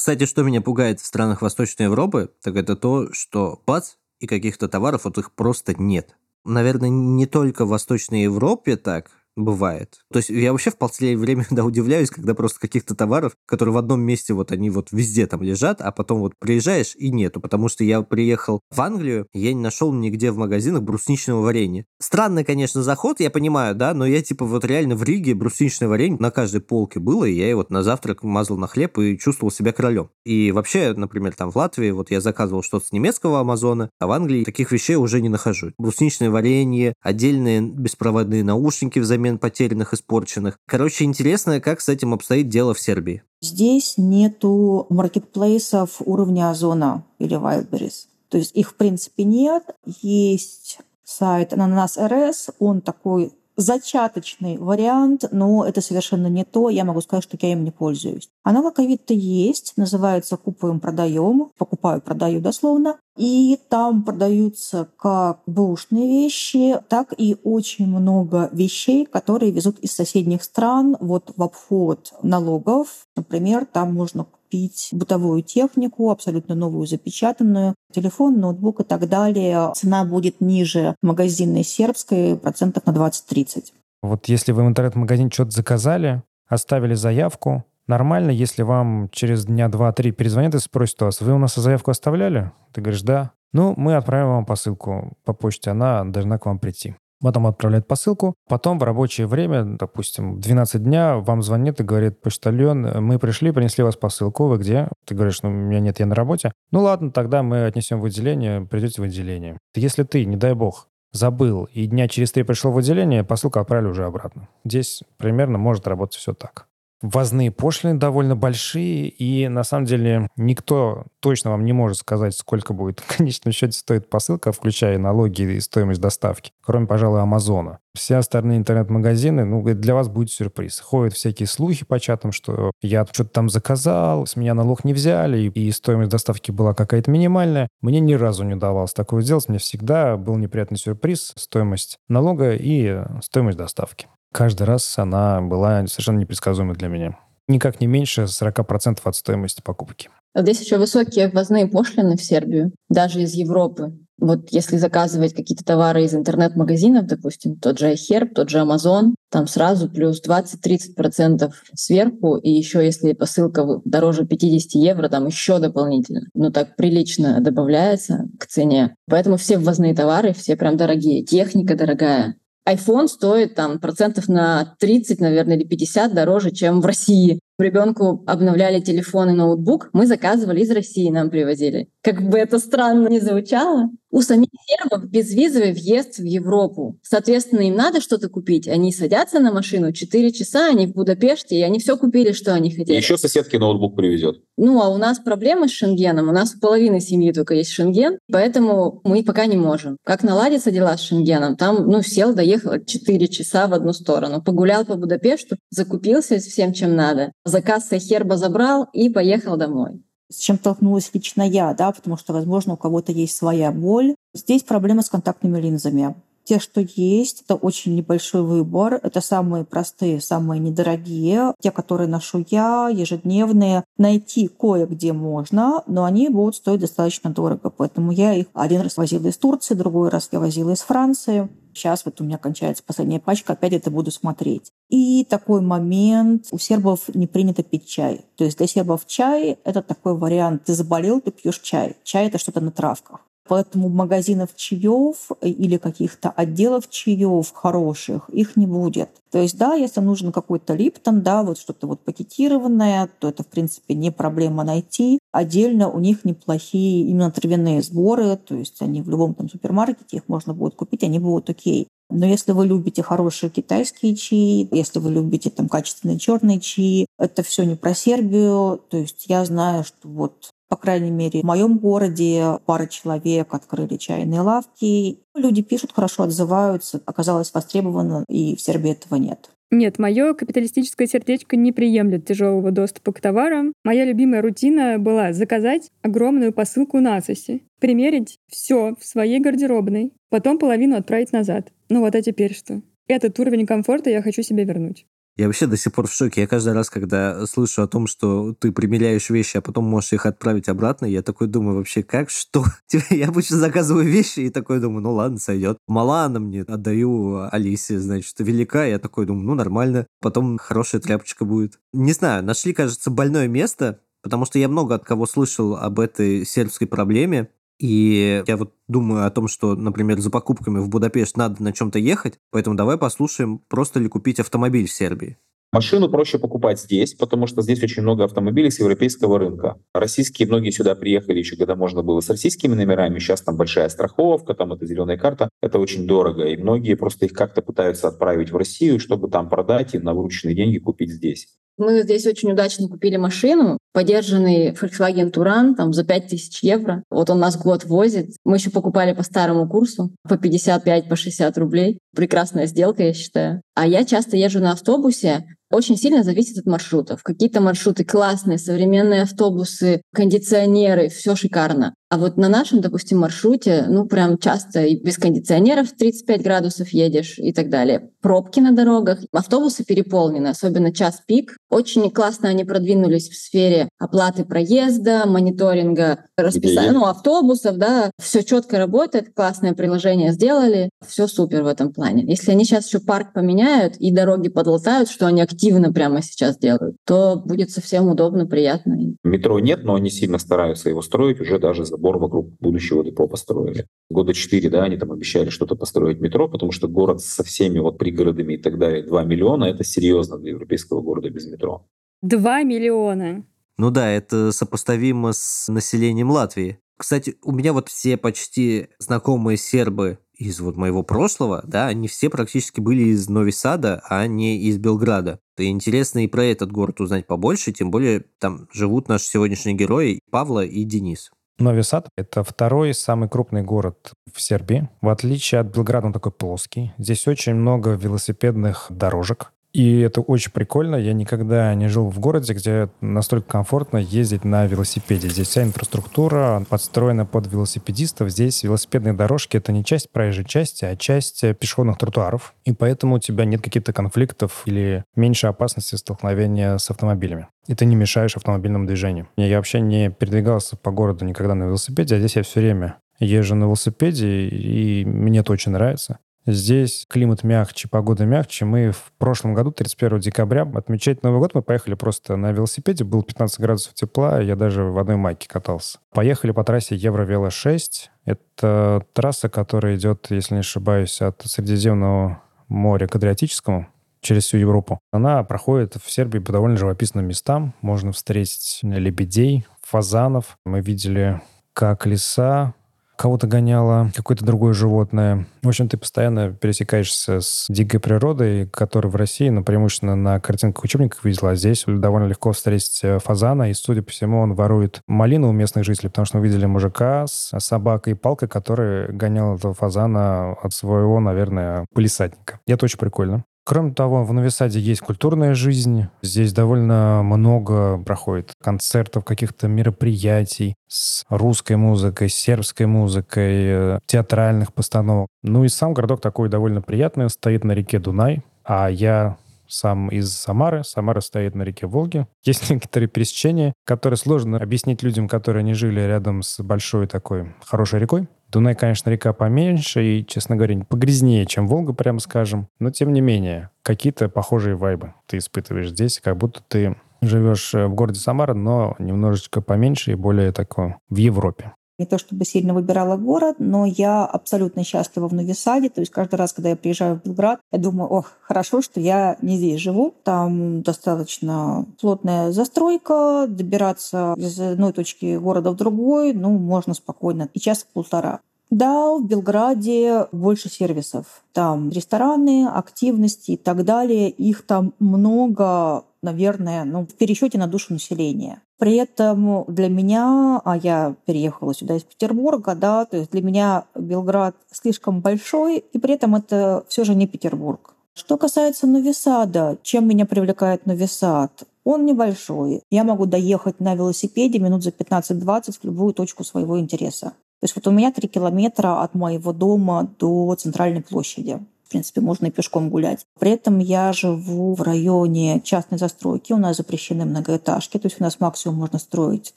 E: Кстати, что меня пугает в странах Восточной Европы, так это то, что бац, и каких-то товаров вот их просто нет. Наверное, не только в Восточной Европе так, бывает. То есть я вообще в последнее время да, удивляюсь, когда просто каких-то товаров, которые в одном месте вот они вот везде там лежат, а потом вот приезжаешь и нету, потому что я приехал в Англию, я не нашел нигде в магазинах брусничного варенья. Странный, конечно, заход, я понимаю, да, но я типа вот реально в Риге брусничное варенье на каждой полке было, и я его вот на завтрак мазал на хлеб и чувствовал себя королем. И вообще, например, там в Латвии вот я заказывал что-то с немецкого Амазона, а в Англии таких вещей уже не нахожу. Брусничное варенье, отдельные беспроводные наушники взамен взамен потерянных, испорченных. Короче, интересно, как с этим обстоит дело в Сербии.
A: Здесь нету маркетплейсов уровня Озона или Wildberries. То есть их в принципе нет. Есть сайт Ананас РС, он такой зачаточный вариант, но это совершенно не то. Я могу сказать, что я им не пользуюсь. Аналог Авито есть, называется «Купуем, продаем». Покупаю, продаю дословно. И там продаются как бэушные вещи, так и очень много вещей, которые везут из соседних стран вот в обход налогов. Например, там можно купить бытовую технику, абсолютно новую запечатанную, телефон, ноутбук и так далее. Цена будет ниже магазинной сербской процентов на 20-30.
F: Вот если вы в интернет-магазин что-то заказали, оставили заявку, нормально, если вам через дня два-три перезвонят и спросят вас, вы у нас заявку оставляли? Ты говоришь, да. Ну, мы отправим вам посылку по почте, она должна к вам прийти. Потом отправляет посылку. Потом в рабочее время, допустим, 12 дня вам звонит и говорит, почтальон, мы пришли, принесли вас посылку, вы где? Ты говоришь, ну, у меня нет, я на работе. Ну ладно, тогда мы отнесем в отделение, придете в отделение. Если ты, не дай бог, забыл, и дня через три пришел в отделение, посылку отправили уже обратно. Здесь примерно может работать все так. Ввозные пошлины довольно большие, и на самом деле никто точно вам не может сказать, сколько будет в конечном счете стоит посылка, включая налоги и стоимость доставки, кроме, пожалуй, Амазона. Все остальные интернет-магазины, ну, для вас будет сюрприз. Ходят всякие слухи по чатам, что я что-то там заказал, с меня налог не взяли, и стоимость доставки была какая-то минимальная. Мне ни разу не удавалось такого сделать. Мне всегда был неприятный сюрприз, стоимость налога и стоимость доставки. Каждый раз она была совершенно непредсказуемой для меня. Никак не меньше 40% от стоимости покупки.
G: Здесь еще высокие ввозные пошлины в Сербию, даже из Европы. Вот если заказывать какие-то товары из интернет-магазинов, допустим, тот же iHerb, тот же Amazon, там сразу плюс 20-30% сверху, и еще если посылка дороже 50 евро, там еще дополнительно. Ну так прилично добавляется к цене. Поэтому все ввозные товары, все прям дорогие. Техника дорогая iPhone стоит там процентов на 30, наверное, или 50 дороже, чем в России. Ребенку обновляли телефон и ноутбук, мы заказывали из России, нам привозили. Как бы это странно не звучало, у самих сербов безвизовый въезд в Европу. Соответственно, им надо что-то купить. Они садятся на машину 4 часа, они в Будапеште, и они все купили, что они хотели. И
H: еще соседки ноутбук привезет.
G: Ну, а у нас проблемы с Шенгеном. У нас у половины семьи только есть Шенген, поэтому мы пока не можем. Как наладятся дела с Шенгеном? Там, ну, сел, доехал 4 часа в одну сторону. Погулял по Будапешту, закупился всем, чем надо. Заказ херба забрал и поехал домой
A: с чем столкнулась лично я, да, потому что, возможно, у кого-то есть своя боль. Здесь проблема с контактными линзами. Те, что есть, это очень небольшой выбор. Это самые простые, самые недорогие. Те, которые ношу я, ежедневные. Найти кое-где можно, но они будут стоить достаточно дорого. Поэтому я их один раз возила из Турции, другой раз я возила из Франции. Сейчас вот у меня кончается последняя пачка, опять это буду смотреть. И такой момент, у сербов не принято пить чай. То есть для сербов чай — это такой вариант, ты заболел, ты пьешь чай. Чай — это что-то на травках. Поэтому магазинов чаев или каких-то отделов чаев хороших их не будет. То есть, да, если нужен какой-то липтон, да, вот что-то вот пакетированное, то это, в принципе, не проблема найти. Отдельно у них неплохие именно травяные сборы, то есть они в любом там супермаркете их можно будет купить, они будут окей. Но если вы любите хорошие китайские чаи, если вы любите там качественные черные чаи, это все не про Сербию. То есть я знаю, что вот по крайней мере, в моем городе пара человек открыли чайные лавки. Люди пишут, хорошо отзываются, оказалось востребовано, и в Сербии этого нет.
D: Нет, мое капиталистическое сердечко не приемлет тяжелого доступа к товарам. Моя любимая рутина была заказать огромную посылку на Асосе, примерить все в своей гардеробной, потом половину отправить назад. Ну вот а теперь что? Этот уровень комфорта я хочу себе вернуть.
E: Я вообще до сих пор в шоке. Я каждый раз, когда слышу о том, что ты примеряешь вещи, а потом можешь их отправить обратно, я такой думаю, вообще как, что? Я обычно заказываю вещи и такой думаю, ну ладно, сойдет. Мала она мне, отдаю Алисе, значит, велика. Я такой думаю, ну нормально. Потом хорошая тряпочка будет. Не знаю, нашли, кажется, больное место, потому что я много от кого слышал об этой сербской проблеме. И я вот думаю о том, что, например, за покупками в Будапешт надо на чем-то ехать, поэтому давай послушаем, просто ли купить автомобиль в Сербии.
H: Машину проще покупать здесь, потому что здесь очень много автомобилей с европейского рынка. Российские многие сюда приехали еще, когда можно было с российскими номерами. Сейчас там большая страховка, там это зеленая карта. Это очень дорого. И многие просто их как-то пытаются отправить в Россию, чтобы там продать и на вырученные деньги купить здесь.
G: Мы здесь очень удачно купили машину, подержанный Volkswagen Туран, там за 5000 евро. Вот он нас год возит. Мы еще покупали по старому курсу, по 55, по 60 рублей. Прекрасная сделка, я считаю. А я часто езжу на автобусе, очень сильно зависит от маршрутов. Какие-то маршруты классные, современные автобусы, кондиционеры, все шикарно. А вот на нашем, допустим, маршруте, ну, прям часто и без кондиционеров 35 градусов едешь и так далее. Пробки на дорогах, автобусы переполнены, особенно час пик. Очень классно они продвинулись в сфере оплаты проезда, мониторинга расписания, ну, автобусов, да. Все четко работает, классное приложение сделали, все супер в этом плане. Если они сейчас еще парк поменяют и дороги подлатают, что они активно прямо сейчас делают, то будет совсем удобно, приятно.
H: Метро нет, но они сильно стараются его строить уже даже за забор вокруг будущего депо построили. Года четыре, да, они там обещали что-то построить метро, потому что город со всеми вот пригородами и так далее, 2 миллиона, это серьезно для европейского города без метро.
D: 2 миллиона.
E: Ну да, это сопоставимо с населением Латвии. Кстати, у меня вот все почти знакомые сербы из вот моего прошлого, да, они все практически были из Нови Сада, а не из Белграда. И интересно и про этот город узнать побольше, тем более там живут наши сегодняшние герои Павла и Денис.
F: Нови Сад — это второй самый крупный город в Сербии. В отличие от Белграда, он такой плоский. Здесь очень много велосипедных дорожек. И это очень прикольно. Я никогда не жил в городе, где настолько комфортно ездить на велосипеде. Здесь вся инфраструктура подстроена под велосипедистов. Здесь велосипедные дорожки — это не часть проезжей части, а часть пешеходных тротуаров. И поэтому у тебя нет каких-то конфликтов или меньше опасности столкновения с автомобилями. И ты не мешаешь автомобильному движению. Я вообще не передвигался по городу никогда на велосипеде, а здесь я все время езжу на велосипеде, и мне это очень нравится. Здесь климат мягче, погода мягче. Мы в прошлом году, 31 декабря, отмечать Новый год мы поехали просто на велосипеде. Было 15 градусов тепла, я даже в одной майке катался. Поехали по трассе Евровело 6. Это трасса, которая идет, если не ошибаюсь, от Средиземного моря к Адриатическому через всю Европу. Она проходит в Сербии по довольно живописным местам. Можно встретить лебедей, фазанов. Мы видели, как леса кого-то гоняло, какое-то другое животное. В общем, ты постоянно пересекаешься с дикой природой, которая в России, ну, преимущественно на картинках учебниках видела, а здесь довольно легко встретить э, фазана, и, судя по всему, он ворует малину у местных жителей, потому что мы видели мужика с собакой и палкой, который гонял этого фазана от своего, наверное, полисадника. И это очень прикольно. Кроме того, в Новисаде есть культурная жизнь. Здесь довольно много проходит концертов, каких-то мероприятий с русской музыкой, с сербской музыкой, э, театральных постановок. Ну и сам городок такой довольно приятный, стоит на реке Дунай. А я сам из Самары. Самара стоит на реке Волге. Есть некоторые пересечения, которые сложно объяснить людям, которые не жили рядом с большой такой хорошей рекой. Дунай, конечно, река поменьше и, честно говоря, погрязнее, чем Волга, прямо скажем. Но, тем не менее, какие-то похожие вайбы ты испытываешь здесь, как будто ты живешь э, в городе Самара, но немножечко поменьше и более такое в Европе.
A: Не то чтобы сильно выбирала город, но я абсолютно счастлива в Новисаде. То есть каждый раз, когда я приезжаю в Белград, я думаю, ох, хорошо, что я не здесь живу. Там достаточно плотная застройка, добираться из одной точки города в другой, ну, можно спокойно, и час-полтора. Да, в Белграде больше сервисов. Там рестораны, активности и так далее. Их там много, наверное, ну, в пересчете на душу населения. При этом для меня, а я переехала сюда из Петербурга, да, то есть для меня Белград слишком большой, и при этом это все же не Петербург. Что касается Новисада, чем меня привлекает Новисад? Он небольшой. Я могу доехать на велосипеде минут за 15-20 в любую точку своего интереса. То есть вот у меня три километра от моего дома до центральной площади. Принципе, можно и пешком гулять. При этом я живу в районе частной застройки. У нас запрещены многоэтажки. То есть у нас максимум можно строить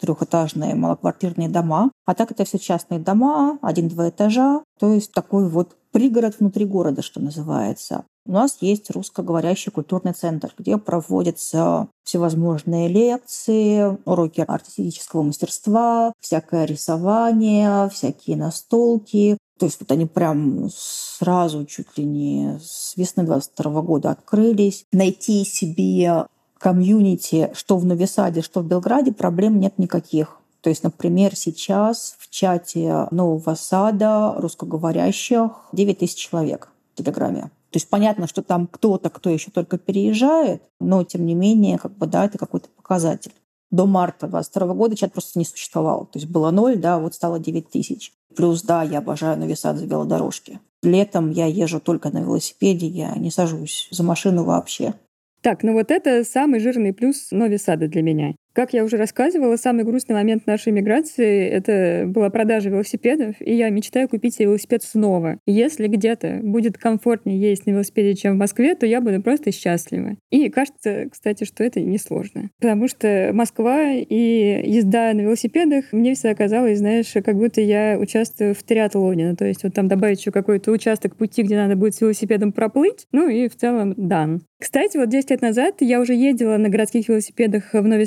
A: трехэтажные малоквартирные дома. А так это все частные дома, один-два этажа. То есть такой вот пригород внутри города, что называется. У нас есть русскоговорящий культурный центр, где проводятся всевозможные лекции, уроки артистического мастерства, всякое рисование, всякие настолки. То есть вот они прям сразу чуть ли не с весны 22 года открылись. Найти себе комьюнити, что в Новисаде, что в Белграде, проблем нет никаких. То есть, например, сейчас в чате Нового Сада русскоговорящих 9 тысяч человек в Телеграме. То есть понятно, что там кто-то, кто еще только переезжает, но тем не менее, как бы, да, это какой-то показатель. До марта 22 года чат просто не существовал. То есть было ноль, да, вот стало 9 тысяч. Плюс, да, я обожаю нависать за велодорожки. Летом я езжу только на велосипеде, я не сажусь за машину вообще.
D: Так, ну вот это самый жирный плюс Нови Сада для меня. Как я уже рассказывала, самый грустный момент нашей миграции — это была продажа велосипедов, и я мечтаю купить себе велосипед снова. Если где-то будет комфортнее ездить на велосипеде, чем в Москве, то я буду просто счастлива. И кажется, кстати, что это несложно. Потому что Москва и езда на велосипедах мне всегда казалось, знаешь, как будто я участвую в триатлоне. Ну, то есть вот там добавить еще какой-то участок пути, где надо будет с велосипедом проплыть, ну и в целом дан. Кстати, вот 10 лет назад я уже ездила на городских велосипедах в Нови.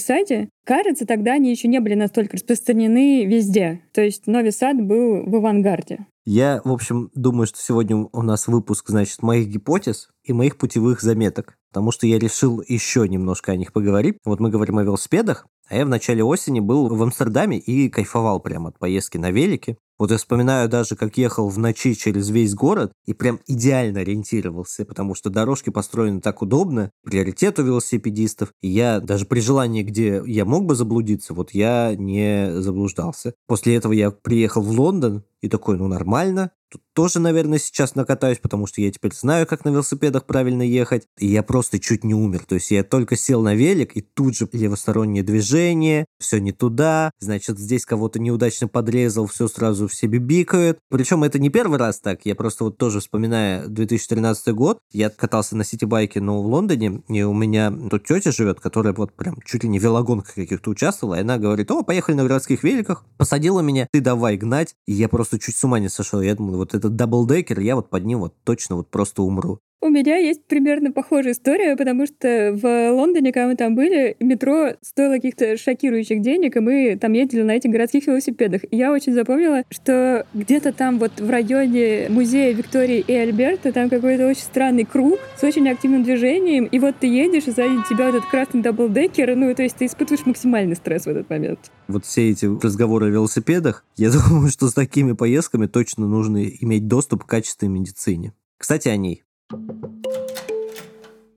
D: Кажется, тогда они еще не были настолько распространены везде. То есть Нови Сад был в авангарде.
E: Я, в общем, думаю, что сегодня у нас выпуск, значит, моих гипотез и моих путевых заметок, потому что я решил еще немножко о них поговорить. Вот мы говорим о велосипедах, а я в начале осени был в Амстердаме и кайфовал прямо от поездки на велике. Вот я вспоминаю даже, как ехал в ночи через весь город и прям идеально ориентировался, потому что дорожки построены так удобно, приоритет у велосипедистов. И я даже при желании, где я мог бы заблудиться, вот я не заблуждался. После этого я приехал в Лондон и такой, ну нормально, Тут тоже, наверное, сейчас накатаюсь, потому что я теперь знаю, как на велосипедах правильно ехать. И я просто чуть не умер. То есть я только сел на велик, и тут же левостороннее движение, все не туда. Значит, здесь кого-то неудачно подрезал, все сразу все бибикают. Причем это не первый раз так. Я просто вот тоже вспоминаю 2013 год. Я катался на сити-байке, но в Лондоне, и у меня тут тетя живет, которая вот прям чуть ли не в велогонках каких-то участвовала, и она говорит, о, поехали на городских великах. Посадила меня, ты давай гнать. И я просто чуть с ума не сошел. Я думаю, вот этот даблдекер, я вот под ним вот точно вот просто умру.
D: У меня есть примерно похожая история, потому что в Лондоне, когда мы там были, метро стоило каких-то шокирующих денег, и мы там ездили на этих городских велосипедах. И я очень запомнила, что где-то там вот в районе музея Виктории и Альберта там какой-то очень странный круг с очень активным движением, и вот ты едешь, и сзади тебя этот красный даблдекер, ну, то есть ты испытываешь максимальный стресс в этот момент.
E: Вот все эти разговоры о велосипедах, я думаю, что с такими поездками точно нужно иметь доступ к качественной медицине. Кстати, о ней.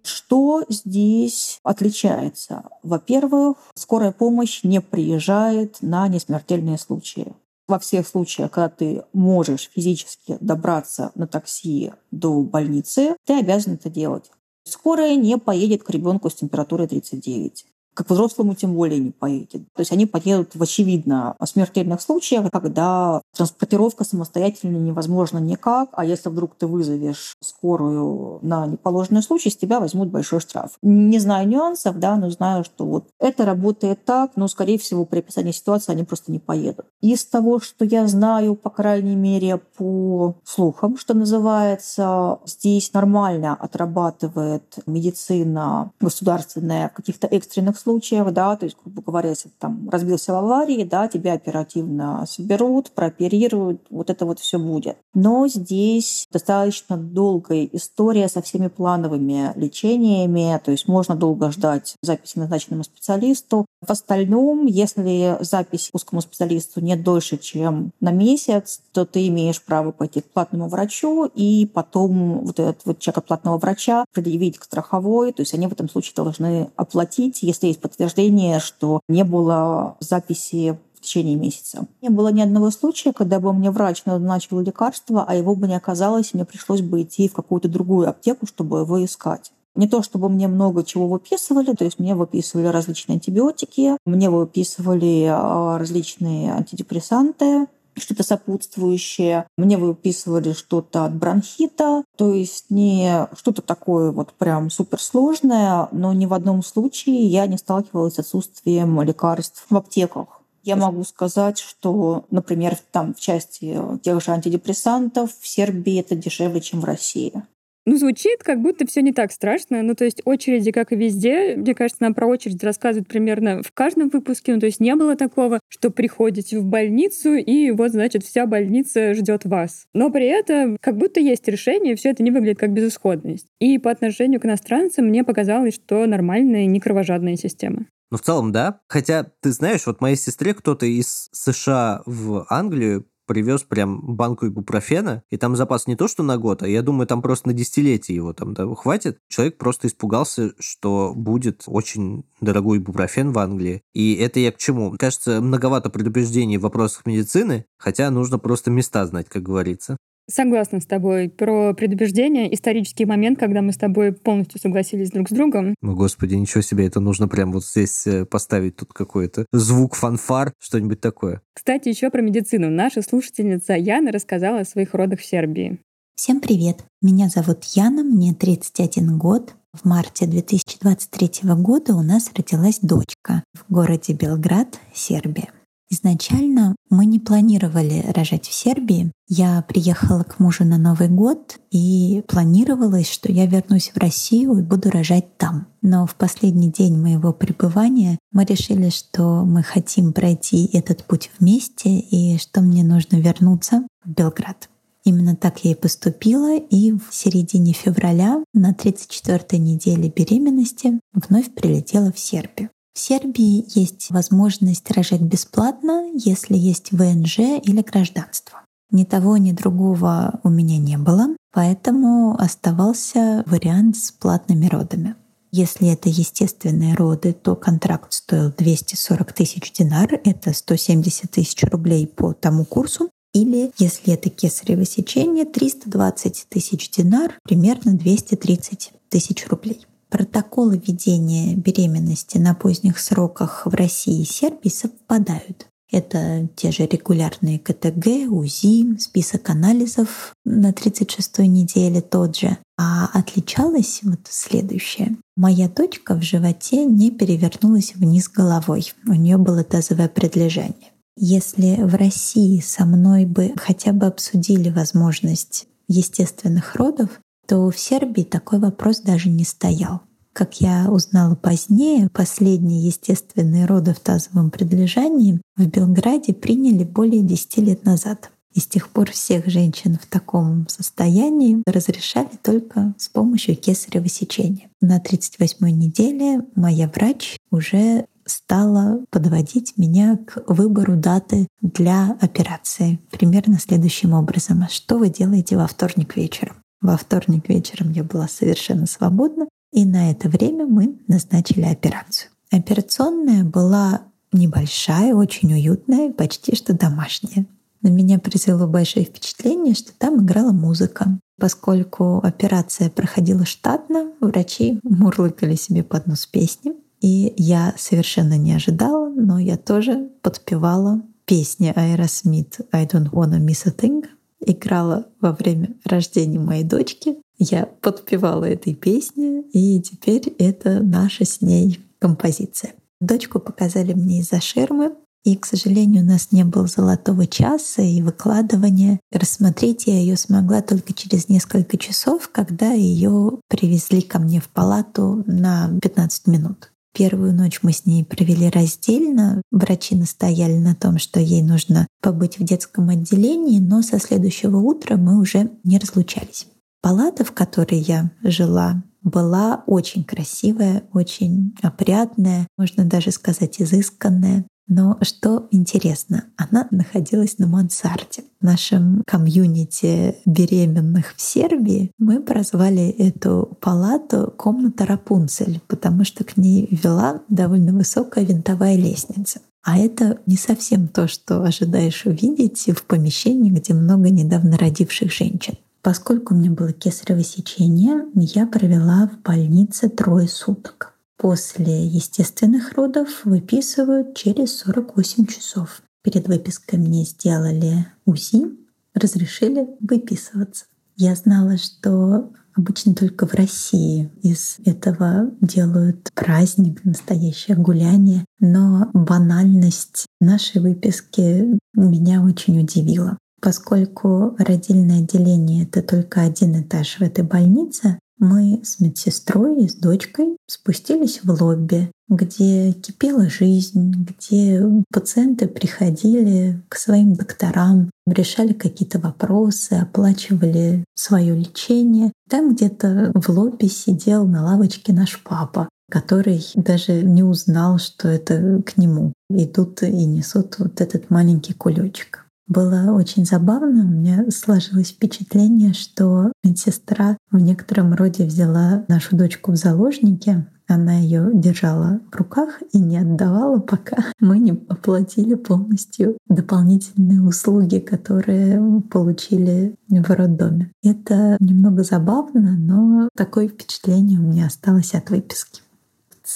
A: Что здесь отличается? Во-первых, скорая помощь не приезжает на несмертельные случаи. Во всех случаях, когда ты можешь физически добраться на такси до больницы, ты обязан это делать. Скорая не поедет к ребенку с температурой 39 как взрослому тем более не поедет. То есть они поедут в очевидно смертельных случаях, когда транспортировка самостоятельно невозможна никак, а если вдруг ты вызовешь скорую на неположенный случай, с тебя возьмут большой штраф. Не знаю нюансов, да, но знаю, что вот это работает так, но, скорее всего, при описании ситуации они просто не поедут. Из того, что я знаю, по крайней мере, по слухам, что называется, здесь нормально отрабатывает медицина государственная в каких-то экстренных случаях, да, то есть, грубо говоря, если там разбился в аварии, да, тебя оперативно соберут, прооперируют, вот это вот все будет. Но здесь достаточно долгая история со всеми плановыми лечениями, то есть можно долго ждать записи назначенному специалисту. В остальном, если запись узкому специалисту не дольше, чем на месяц, то ты имеешь право пойти к платному врачу и потом вот этот вот чек от платного врача предъявить к страховой, то есть они в этом случае должны оплатить, если есть подтверждение, что не было записи в течение месяца. Не было ни одного случая, когда бы мне врач назначил лекарство, а его бы не оказалось, и мне пришлось бы идти в какую-то другую аптеку, чтобы его искать. Не то, чтобы мне много чего выписывали, то есть мне выписывали различные антибиотики, мне выписывали а, различные антидепрессанты, что-то сопутствующее. Мне выписывали что-то от бронхита, то есть не что-то такое вот прям суперсложное, но ни в одном случае я не сталкивалась с отсутствием лекарств в аптеках. Я могу сказать, что, например, там в части тех же антидепрессантов в Сербии это дешевле, чем в России.
D: Ну, звучит, как будто все не так страшно. Ну, то есть очереди, как и везде, мне кажется, нам про очередь рассказывают примерно в каждом выпуске. Ну, то есть не было такого, что приходите в больницу, и вот, значит, вся больница ждет вас. Но при этом как будто есть решение, все это не выглядит как безысходность. И по отношению к иностранцам мне показалось, что нормальная, не кровожадная система.
E: Ну, в целом, да. Хотя, ты знаешь, вот моей сестре кто-то из США в Англию привез прям банку ибупрофена, и там запас не то, что на год, а я думаю, там просто на десятилетие его там да, хватит. Человек просто испугался, что будет очень дорогой ибупрофен в Англии. И это я к чему? Кажется, многовато предупреждений в вопросах медицины, хотя нужно просто места знать, как говорится.
D: Согласна с тобой. Про предубеждение, исторический момент, когда мы с тобой полностью согласились друг с другом.
E: Ну, господи, ничего себе, это нужно прям вот здесь э, поставить тут какой-то звук фанфар, что-нибудь такое.
D: Кстати, еще про медицину. Наша слушательница Яна рассказала о своих родах в Сербии.
B: Всем привет! Меня зовут Яна, мне 31 год. В марте 2023 года у нас родилась дочка в городе Белград, Сербия. Изначально мы не планировали рожать в Сербии. Я приехала к мужу на Новый год и планировалось, что я вернусь в Россию и буду рожать там. Но в последний день моего пребывания мы решили, что мы хотим пройти этот путь вместе и что мне нужно вернуться в Белград. Именно так я и поступила, и в середине февраля на 34-й неделе беременности вновь прилетела в Сербию. В Сербии есть возможность рожать бесплатно, если есть ВНЖ или гражданство. Ни того, ни другого у меня не было, поэтому оставался вариант с платными родами. Если это естественные роды, то контракт стоил 240 тысяч динар, это 170 тысяч рублей по тому курсу. Или, если это кесарево сечение, 320 тысяч динар, примерно 230 тысяч рублей. Протоколы ведения беременности на поздних сроках в России и Сербии совпадают. Это те же регулярные КТГ, УЗИ, список анализов на 36-й неделе тот же. А отличалось вот следующее. Моя дочка в животе не перевернулась вниз головой. У нее было тазовое предлежание. Если в России со мной бы хотя бы обсудили возможность естественных родов, то в Сербии такой вопрос даже не стоял. Как я узнала позднее, последние естественные роды в тазовом предлежании в Белграде приняли более 10 лет назад. И с тех пор всех женщин в таком состоянии разрешали только с помощью кесарево сечения. На 38-й неделе моя врач уже стала подводить меня к выбору даты для операции. Примерно следующим образом. Что вы делаете во вторник вечером? Во вторник вечером я была совершенно свободна, и на это время мы назначили операцию. Операционная была небольшая, очень уютная, почти что домашняя. На меня произвело большое впечатление, что там играла музыка. Поскольку операция проходила штатно, врачи мурлыкали себе под нос песни. И я совершенно не ожидала, но я тоже подпевала песни Aerosmith «I don't wanna miss a thing». Играла во время рождения моей дочки. Я подпевала этой песне, и теперь это наша с ней композиция. Дочку показали мне из-за ширмы, и, к сожалению, у нас не было золотого часа и выкладывания. Рассмотреть я ее смогла только через несколько часов, когда ее привезли ко мне в палату на 15 минут. Первую ночь мы с ней провели раздельно. Врачи настояли на том, что ей нужно побыть в детском отделении, но со следующего утра мы уже не разлучались. Палата, в которой я жила, была очень красивая, очень опрятная, можно даже сказать изысканная. Но что интересно, она находилась на мансарде. В нашем комьюнити беременных в Сербии мы прозвали эту палату «комната Рапунцель», потому что к ней вела довольно высокая винтовая лестница. А это не совсем то, что ожидаешь увидеть в помещении, где много недавно родивших женщин. Поскольку у меня было кесарево сечение, я провела в больнице трое суток. После естественных родов выписывают через 48 часов. Перед выпиской мне сделали УЗИ, разрешили выписываться. Я знала, что обычно только в России из этого делают праздник, настоящее гуляние, но банальность нашей выписки меня очень удивила. Поскольку родильное отделение — это только один этаж в этой больнице, мы с медсестрой и с дочкой спустились в лобби, где кипела жизнь, где пациенты приходили к своим докторам, решали какие-то вопросы, оплачивали свое лечение. Там где-то в лобби сидел на лавочке наш папа, который даже не узнал, что это к нему идут и несут вот этот маленький кулечек. Было очень забавно. У меня сложилось впечатление, что медсестра в некотором роде взяла нашу дочку в заложники, она ее держала в руках и не отдавала, пока мы не оплатили полностью дополнительные услуги, которые получили в роддоме. Это немного забавно, но такое впечатление у меня осталось от выписки.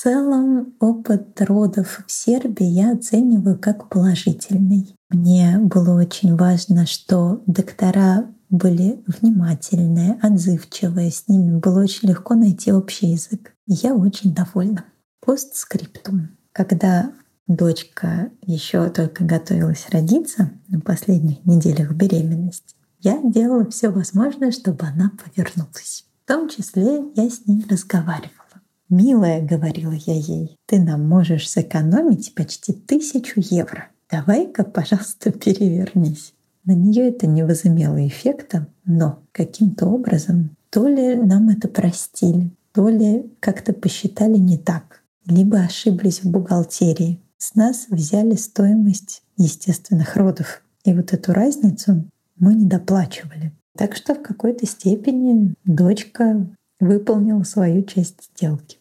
B: Целом опыт родов в Сербии я оцениваю как положительный. Мне было очень важно, что доктора были внимательные, отзывчивые, с ними было очень легко найти общий язык. Я очень довольна. Постскриптум. Когда дочка еще только готовилась родиться на последних неделях беременности, я делала все возможное, чтобы она повернулась. В том числе я с ней разговаривала. «Милая», — говорила я ей, — «ты нам можешь сэкономить почти тысячу евро давай-ка, пожалуйста, перевернись. На нее это не возымело эффекта, но каким-то образом то ли нам это простили, то ли как-то посчитали не так, либо ошиблись в бухгалтерии. С нас взяли стоимость естественных родов. И вот эту разницу мы не доплачивали. Так что в какой-то степени дочка выполнила свою часть сделки.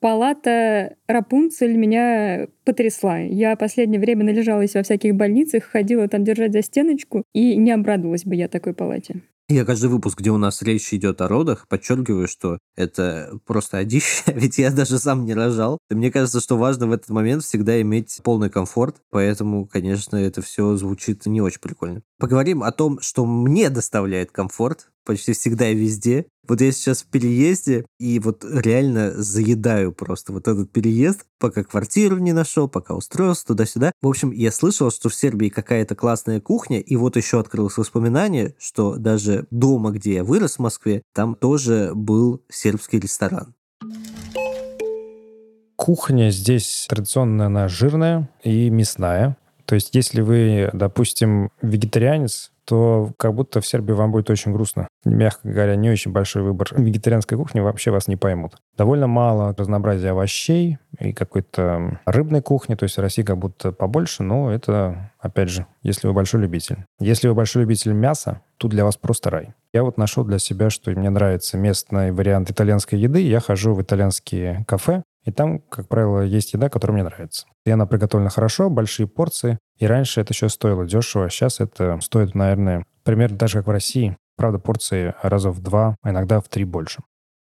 D: Палата Рапунцель меня потрясла. Я последнее время належалась во всяких больницах, ходила там держать за стеночку, и не обрадовалась бы я такой палате.
E: Я каждый выпуск, где у нас речь идет о родах, подчеркиваю, что это просто одище, ведь я даже сам не рожал. И мне кажется, что важно в этот момент всегда иметь полный комфорт, поэтому, конечно, это все звучит не очень прикольно. Поговорим о том, что мне доставляет комфорт, почти всегда и везде. Вот я сейчас в переезде, и вот реально заедаю просто вот этот переезд, пока квартиру не нашел, пока устроился туда-сюда. В общем, я слышал, что в Сербии какая-то классная кухня, и вот еще открылось воспоминание, что даже дома, где я вырос в Москве, там тоже был сербский ресторан.
F: Кухня здесь традиционно она жирная и мясная. То есть, если вы, допустим, вегетарианец, то как будто в Сербии вам будет очень грустно. Мягко говоря, не очень большой выбор вегетарианской кухни вообще вас не поймут. Довольно мало разнообразия овощей и какой-то рыбной кухни, то есть в России как будто побольше, но это, опять же, если вы большой любитель. Если вы большой любитель мяса, тут для вас просто рай. Я вот нашел для себя, что мне нравится местный вариант итальянской еды. Я хожу в итальянские кафе, и там, как правило, есть еда, которая мне нравится. И она приготовлена хорошо, большие порции. И раньше это еще стоило дешево, а сейчас это стоит, наверное, примерно даже как в России. Правда, порции раза в два, а иногда в три больше.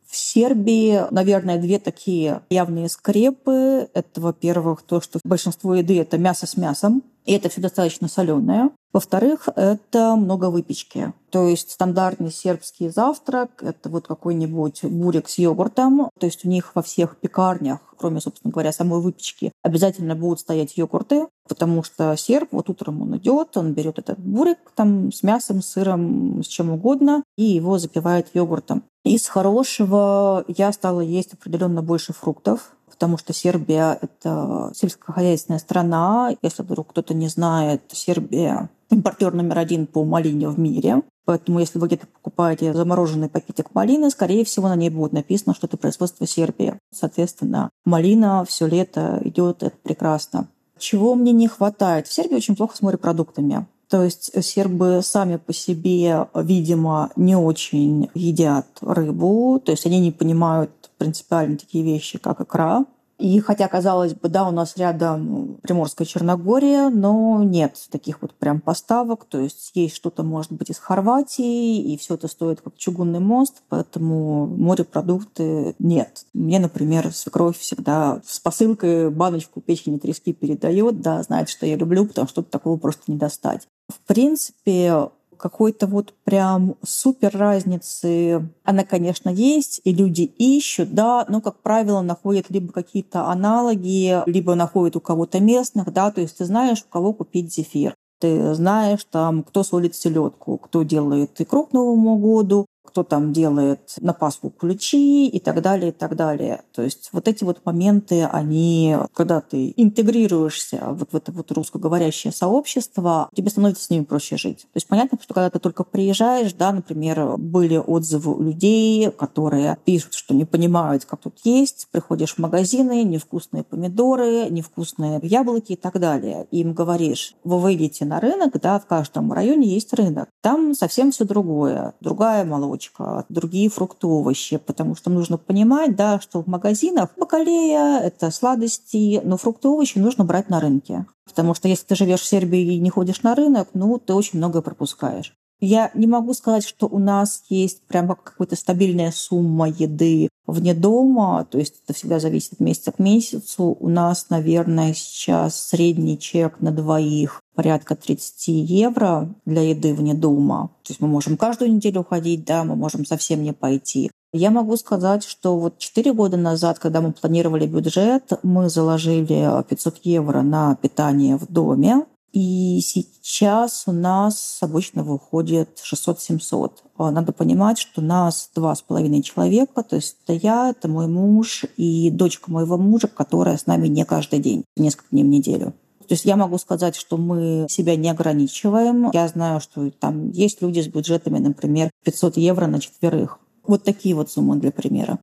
A: В Сербии, наверное, две такие явные скрепы. Это, во-первых, то, что большинство еды – это мясо с мясом, и это все достаточно соленое. Во-вторых, это много выпечки. То есть стандартный сербский завтрак – это вот какой-нибудь бурик с йогуртом. То есть у них во всех пекарнях, кроме, собственно говоря, самой выпечки, обязательно будут стоять йогурты, потому что серб, вот утром он идет, он берет этот бурик там с мясом, сыром, с чем угодно, и его запивает йогуртом. Из хорошего я стала есть определенно больше фруктов, потому что Сербия — это сельскохозяйственная страна. Если вдруг кто-то не знает, Сербия импортер номер один по малине в мире. Поэтому если вы где-то покупаете замороженный пакетик малины, скорее всего, на ней будет написано, что это производство Сербии. Соответственно, малина все лето идет, это прекрасно. Чего мне не хватает? В Сербии очень плохо с морепродуктами. То есть сербы сами по себе, видимо, не очень едят рыбу, то есть они не понимают принципиально такие вещи, как икра. И хотя, казалось бы, да, у нас рядом Приморская Черногория, но нет таких вот прям поставок. То есть есть что-то, может быть, из Хорватии, и все это стоит как чугунный мост, поэтому морепродукты нет. Мне, например, свекровь всегда с посылкой баночку печени трески передает, да, знает, что я люблю, потому что такого просто не достать. В принципе, какой-то вот прям супер разницы, она, конечно, есть, и люди ищут, да, но, как правило, находят либо какие-то аналоги, либо находят у кого-то местных, да, то есть ты знаешь, у кого купить зефир. Ты знаешь, там, кто солит селедку, кто делает икру к Новому году, кто там делает на Пасху ключи и так далее, и так далее. То есть вот эти вот моменты, они, когда ты интегрируешься вот в это вот русскоговорящее сообщество, тебе становится с ними проще жить. То есть понятно, что когда ты только приезжаешь, да, например, были отзывы людей, которые пишут, что не понимают, как тут есть, приходишь в магазины, невкусные помидоры, невкусные яблоки и так далее. И им говоришь, вы выйдете на рынок, да, в каждом районе есть рынок. Там совсем все другое, другая молочка, молочка, другие фрукты, овощи, потому что нужно понимать, да, что в магазинах бакалея — это сладости, но фрукты и овощи нужно брать на рынке. Потому что если ты живешь в Сербии и не ходишь на рынок, ну, ты очень многое пропускаешь. Я не могу сказать, что у нас есть прямо какая-то стабильная сумма еды вне дома, то есть это всегда зависит от месяца к месяцу. У нас, наверное, сейчас средний чек на двоих порядка 30 евро для еды вне дома. То есть мы можем каждую неделю ходить, да, мы можем совсем не пойти. Я могу сказать, что вот 4 года назад, когда мы планировали бюджет, мы заложили 500 евро на питание в доме. И сейчас у нас обычно выходит 600-700. А, надо понимать, что нас два с половиной человека, то есть это я, это мой муж и дочка моего мужа, которая с нами не каждый день, несколько дней в неделю. То есть я могу сказать, что мы себя не ограничиваем. Я знаю, что там есть люди с бюджетами, например, 500 евро на четверых. Вот такие вот суммы для примера.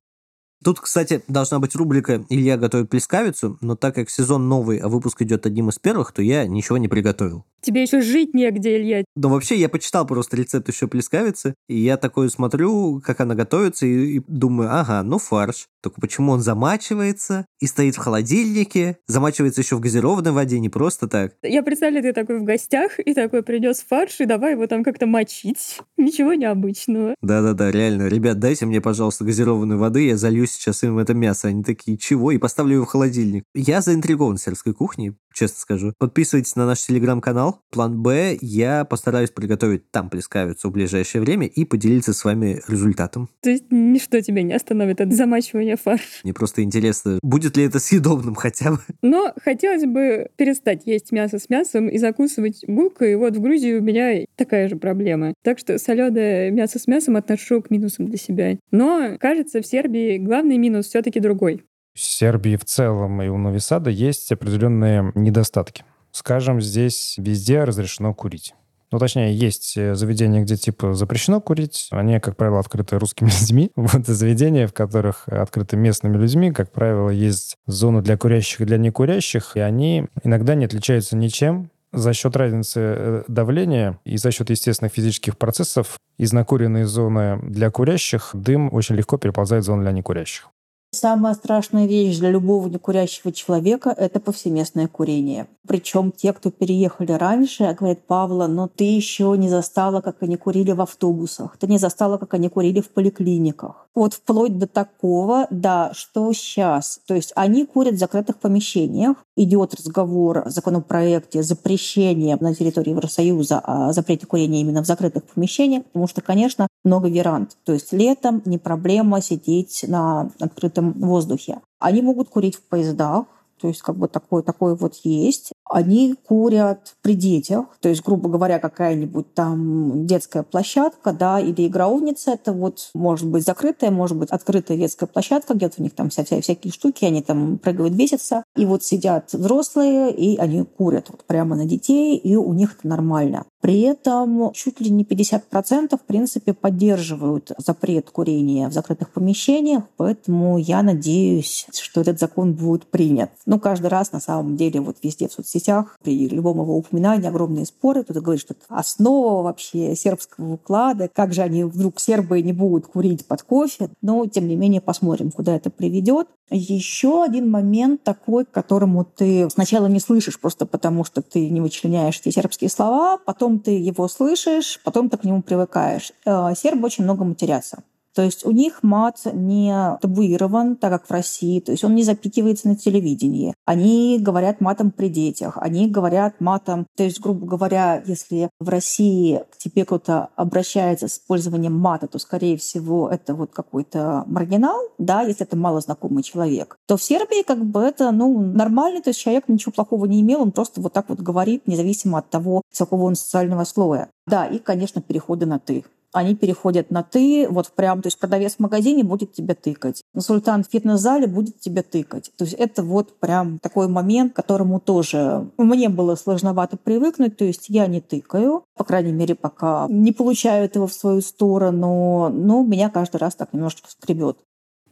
E: Тут, кстати, должна быть рубрика «Илья готовит плескавицу», но так как сезон новый, а выпуск идет одним из первых, то я ничего не приготовил.
D: Тебе еще жить негде, Илья.
E: Но вообще я почитал просто рецепт еще плескавицы, и я такой смотрю, как она готовится, и, и думаю, ага, ну фарш. Только почему он замачивается и стоит в холодильнике, замачивается еще в газированной воде, не просто так.
D: Я представляю, ты такой в гостях, и такой принес фарш, и давай его там как-то мочить. Ничего необычного.
E: Да-да-да, реально. Ребят, дайте мне, пожалуйста, газированной воды, я залью сейчас им это мясо. Они такие, чего? И поставлю его в холодильник. Я заинтригован сербской кухней, честно скажу. Подписывайтесь на наш телеграм-канал. План Б. Я постараюсь приготовить там плескавицу в ближайшее время и поделиться с вами результатом.
D: То есть ничто тебя не остановит от замачивания фарша?
E: Мне просто интересно, будет ли это съедобным хотя бы.
D: Но хотелось бы перестать есть мясо с мясом и закусывать булкой. И вот в Грузии у меня такая же проблема. Так что соленое мясо с мясом отношу к минусам для себя. Но, кажется, в Сербии главный минус все-таки другой.
F: Сербии в целом и у Новисада есть определенные недостатки. Скажем, здесь везде разрешено курить. Ну, точнее, есть э, заведения, где, типа, запрещено курить. Они, как правило, открыты русскими людьми. Вот заведения, в которых открыты местными людьми, как правило, есть зоны для курящих и для некурящих, и они иногда не отличаются ничем. За счет разницы э, давления и за счет естественных физических процессов из накуренной зоны для курящих дым очень легко переползает в зону для некурящих.
A: Самая страшная вещь для любого некурящего человека – это повсеместное курение. Причем те, кто переехали раньше, говорят, Павла, но ты еще не застала, как они курили в автобусах, ты не застала, как они курили в поликлиниках. Вот вплоть до такого, да, что сейчас. То есть они курят в закрытых помещениях, идет разговор о законопроекте запрещения на территории Евросоюза о запрете курения именно в закрытых помещениях, потому что, конечно, много веранд. То есть летом не проблема сидеть на открытом воздухе. Они могут курить в поездах, то есть как бы такой, такой вот есть. Они курят при детях, то есть, грубо говоря, какая-нибудь там детская площадка, да, или игра-умница, это вот может быть закрытая, может быть открытая детская площадка, где-то у них там вся, вся, всякие штуки, они там прыгают, бесятся, и вот сидят взрослые, и они курят вот прямо на детей, и у них это нормально. При этом чуть ли не 50% в принципе поддерживают запрет курения в закрытых помещениях, поэтому я надеюсь, что этот закон будет принят. Ну, каждый раз на самом деле вот везде в соцсетях при любом его упоминании огромные споры. Кто-то говорит, что это основа вообще сербского уклада. Как же они вдруг сербы не будут курить под кофе? Но, тем не менее, посмотрим, куда это приведет. Еще один момент такой, к которому ты сначала не слышишь просто потому, что ты не вычленяешь эти сербские слова, потом ты его слышишь, потом ты к нему привыкаешь. Э, сербы очень много матерятся. То есть у них мат не табуирован, так как в России, то есть он не запикивается на телевидении. Они говорят матом при детях, они говорят матом, то есть, грубо говоря, если в России к тебе кто-то обращается с использованием мата, то, скорее всего, это вот какой-то маргинал, да, если это малознакомый человек, то в Сербии как бы это, ну, нормально, то есть человек ничего плохого не имел, он просто вот так вот говорит, независимо от того, с какого он социального слоя. Да, и, конечно, переходы на «ты» они переходят на «ты», вот прям, то есть продавец в магазине будет тебя тыкать, консультант в фитнес-зале будет тебя тыкать. То есть это вот прям такой момент, к которому тоже мне было сложновато привыкнуть, то есть я не тыкаю, по крайней мере, пока не получаю этого в свою сторону, но меня каждый раз так немножечко скребет.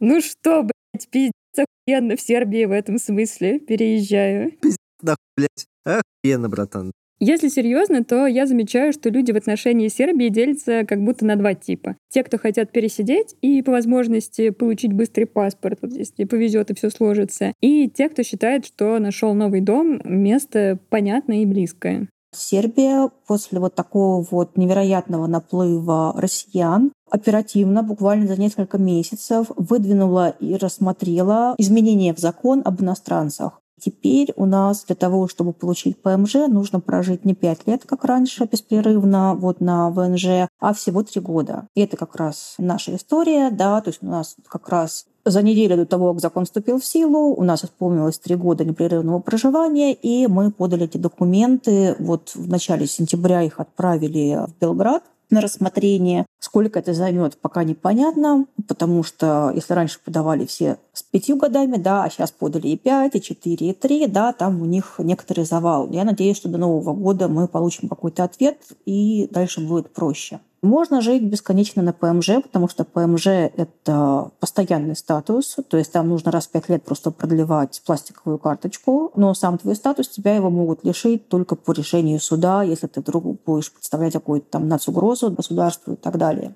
D: Ну что, блядь, пиздец, охуенно в Сербии в этом смысле, переезжаю.
E: Пиздец, да, блядь, охуенно, братан.
D: Если серьезно, то я замечаю, что люди в отношении Сербии делятся как будто на два типа. Те, кто хотят пересидеть и по возможности получить быстрый паспорт, вот если повезет и все сложится. И те, кто считает, что нашел новый дом, место понятное и близкое.
A: Сербия после вот такого вот невероятного наплыва россиян оперативно, буквально за несколько месяцев, выдвинула и рассмотрела изменения в закон об иностранцах. Теперь у нас для того, чтобы получить ПМЖ, нужно прожить не 5 лет, как раньше, беспрерывно вот на ВНЖ, а всего 3 года. И это как раз наша история, да, то есть у нас как раз за неделю до того, как закон вступил в силу, у нас исполнилось три года непрерывного проживания, и мы подали эти документы. Вот в начале сентября их отправили в Белград на рассмотрение. Сколько это займет, пока непонятно, потому что если раньше подавали все с пятью годами, да, а сейчас подали и пять, и четыре, и три, да, там у них некоторый завал. Я надеюсь, что до Нового года мы получим какой-то ответ, и дальше будет проще. Можно жить бесконечно на ПМЖ, потому что ПМЖ — это постоянный статус, то есть там нужно раз в пять лет просто продлевать пластиковую карточку, но сам твой статус, тебя его могут лишить только по решению суда, если ты вдруг будешь представлять какую-то там нацугрозу государству и так далее.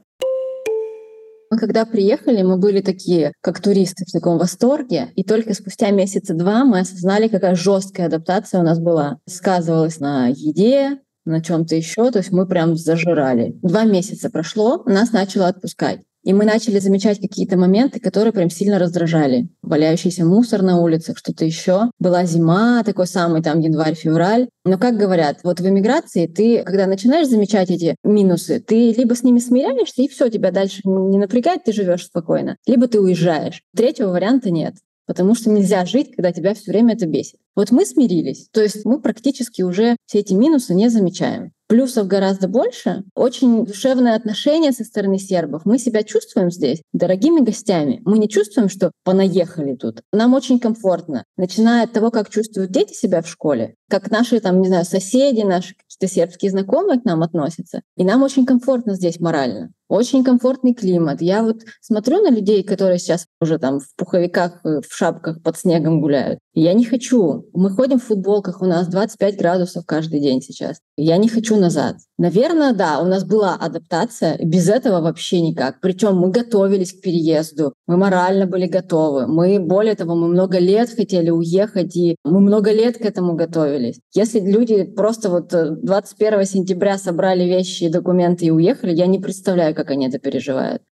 G: Мы когда приехали, мы были такие, как туристы, в таком восторге. И только спустя месяца два мы осознали, какая жесткая адаптация у нас была. Сказывалась на еде, на чем-то еще. То есть мы прям зажирали. Два месяца прошло, нас начало отпускать. И мы начали замечать какие-то моменты, которые прям сильно раздражали. Валяющийся мусор на улицах, что-то еще. Была зима, такой самый там январь-февраль. Но как говорят, вот в эмиграции ты, когда начинаешь замечать эти минусы, ты либо с ними смиряешься, и все, тебя дальше не напрягает, ты живешь спокойно, либо ты уезжаешь. Третьего варианта нет потому что нельзя жить, когда тебя все время это бесит. Вот мы смирились, то есть мы практически уже все эти минусы не замечаем. Плюсов гораздо больше. Очень душевное отношение со стороны сербов. Мы себя чувствуем здесь дорогими гостями. Мы не чувствуем, что понаехали тут. Нам очень комфортно. Начиная от того, как чувствуют дети себя в школе, как наши, там, не знаю, соседи, наши какие-то сербские знакомые к нам относятся. И нам очень комфортно здесь морально. Очень комфортный климат. Я вот смотрю на людей, которые сейчас уже там в пуховиках, э, в шапках под снегом гуляют. я не хочу. Мы ходим в футболках, у нас 25 градусов каждый день сейчас. Я не хочу назад. Наверное, да, у нас была адаптация, без этого вообще никак. Причем мы готовились к переезду, мы морально были готовы. Мы, более того, мы много лет хотели уехать, и мы много лет к этому готовились. Если люди просто вот 21 э, сентября собрали вещи и документы и уехали, я не представляю, как они это переживают.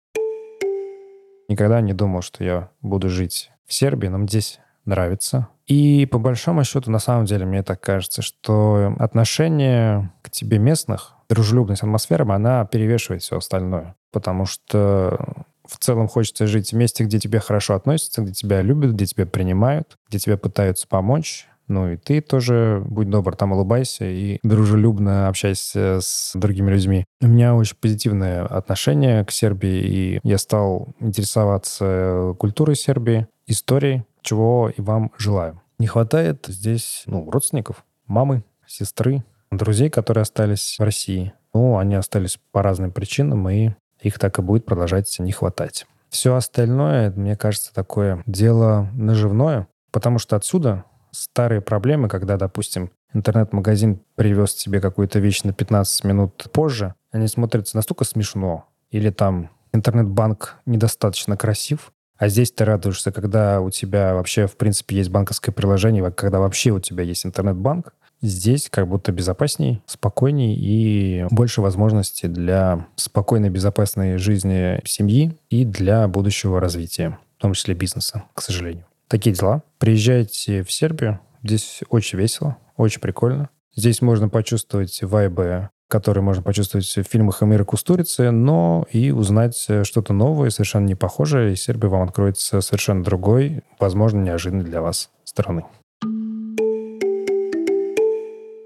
F: Никогда не думал, что я буду жить в Сербии, нам здесь нравится. И по большому счету, на самом деле, мне так кажется, что отношение к тебе местных, дружелюбность атмосфера, она перевешивает все остальное. Потому что в целом хочется жить в месте, где тебе хорошо относятся, где тебя любят, где тебя принимают, где тебе пытаются помочь. Ну и ты тоже, будь добр, там улыбайся и дружелюбно общайся с другими людьми. У меня очень позитивное отношение к Сербии, и я стал интересоваться культурой Сербии, историей, чего и вам желаю. Не хватает здесь ну, родственников, мамы, сестры, друзей, которые остались в России. Ну, они остались по разным причинам, и их так и будет продолжать не хватать. Все остальное, мне кажется, такое дело наживное, потому что отсюда старые проблемы, когда, допустим, интернет-магазин привез тебе какую-то вещь на 15 минут позже, они смотрятся настолько смешно. Или там интернет-банк недостаточно красив, а здесь ты радуешься, когда у тебя вообще, в принципе, есть банковское приложение, когда вообще у тебя есть интернет-банк. Здесь как будто безопасней, спокойней и больше возможностей для спокойной, безопасной жизни семьи и для будущего развития, в том числе бизнеса, к сожалению. Такие дела. Приезжайте в Сербию. Здесь очень весело, очень прикольно. Здесь можно почувствовать вайбы которые можно почувствовать в фильмах Эмира Кустурицы, но и узнать что-то новое, совершенно не похожее, и Сербия вам откроется совершенно другой, возможно, неожиданной для вас стороны.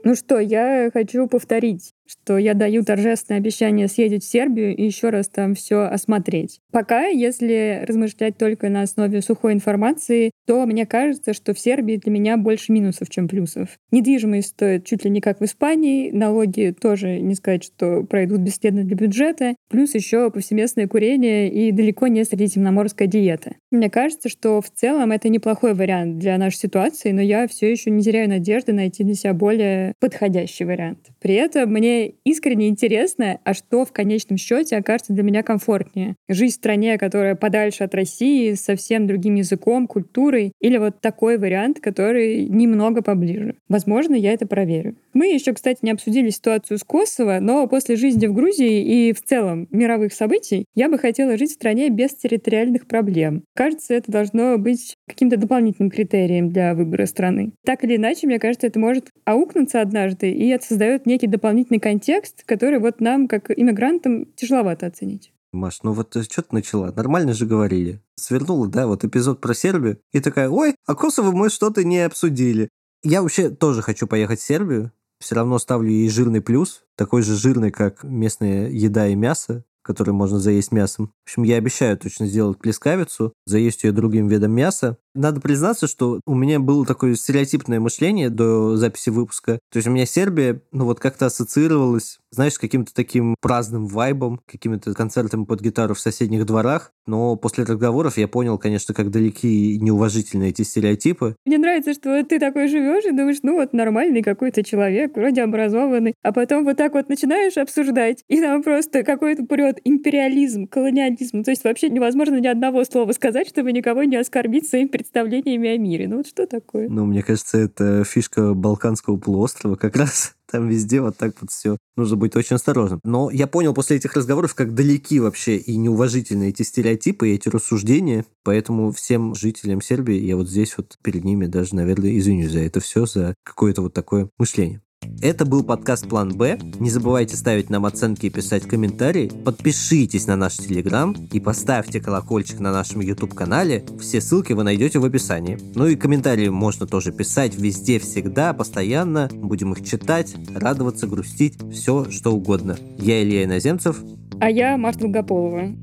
D: Ну что, я хочу повторить что я даю торжественное обещание съездить в Сербию и еще раз там все осмотреть. Пока, если размышлять только на основе сухой информации, то мне кажется, что в Сербии для меня больше минусов, чем плюсов. Недвижимость стоит чуть ли не как в Испании, налоги тоже не сказать, что пройдут бесследно для бюджета, плюс еще повсеместное курение и далеко не средиземноморская диета. Мне кажется, что в целом это неплохой вариант для нашей ситуации, но я все еще не теряю надежды найти для себя более подходящий вариант. При этом мне искренне интересно, а что в конечном счете окажется для меня комфортнее. Жить в стране, которая подальше от России, совсем другим языком, культурой, или вот такой вариант, который немного поближе. Возможно, я это проверю. Мы еще, кстати, не обсудили ситуацию с Косово, но после жизни в Грузии и в целом мировых событий я бы хотела жить в стране без территориальных проблем. Кажется, это должно быть каким-то дополнительным критерием для выбора страны. Так или иначе, мне кажется, это может аукнуться однажды, и это создает некий дополнительный контекст, который вот нам, как иммигрантам, тяжеловато оценить.
E: Маш, ну вот что ты начала? Нормально же говорили. Свернула, да, вот эпизод про Сербию, и такая, ой, а Косово мы что-то не обсудили. Я вообще тоже хочу поехать в Сербию. Все равно ставлю ей жирный плюс, такой же жирный, как местная еда и мясо, который можно заесть мясом. В общем, я обещаю точно сделать плескавицу, заесть ее другим видом мяса. Надо признаться, что у меня было такое стереотипное мышление до записи выпуска. То есть у меня Сербия, ну вот как-то ассоциировалась, знаешь, с каким-то таким праздным вайбом, какими-то концертами под гитару в соседних дворах. Но после разговоров я понял, конечно, как далеки и неуважительны эти стереотипы.
D: Мне нравится, что ты такой живешь и думаешь, ну вот нормальный какой-то человек, вроде образованный, а потом вот так вот начинаешь обсуждать, и там просто какой-то прет империализм, колониализм. То есть вообще невозможно ни одного слова сказать, чтобы никого не оскорбить своими представлениями о мире. Ну вот что такое?
E: Ну, мне кажется, это фишка Балканского полуострова как раз. Там везде вот так вот все. Нужно быть очень осторожным. Но я понял после этих разговоров, как далеки вообще и неуважительны эти стереотипы и эти рассуждения. Поэтому всем жителям Сербии я вот здесь вот перед ними даже, наверное, извинюсь за это все, за какое-то вот такое мышление. Это был подкаст «План Б». Не забывайте ставить нам оценки и писать комментарии. Подпишитесь на наш Телеграм и поставьте колокольчик на нашем YouTube-канале. Все ссылки вы найдете в описании. Ну и комментарии можно тоже писать везде, всегда, постоянно. Будем их читать, радоваться, грустить, все что угодно. Я Илья Иноземцев.
D: А я Марта Долгополова.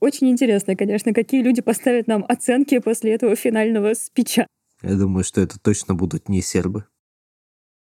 D: Очень интересно, конечно, какие люди поставят нам оценки после этого финального спича.
E: Я думаю, что это точно будут не сербы.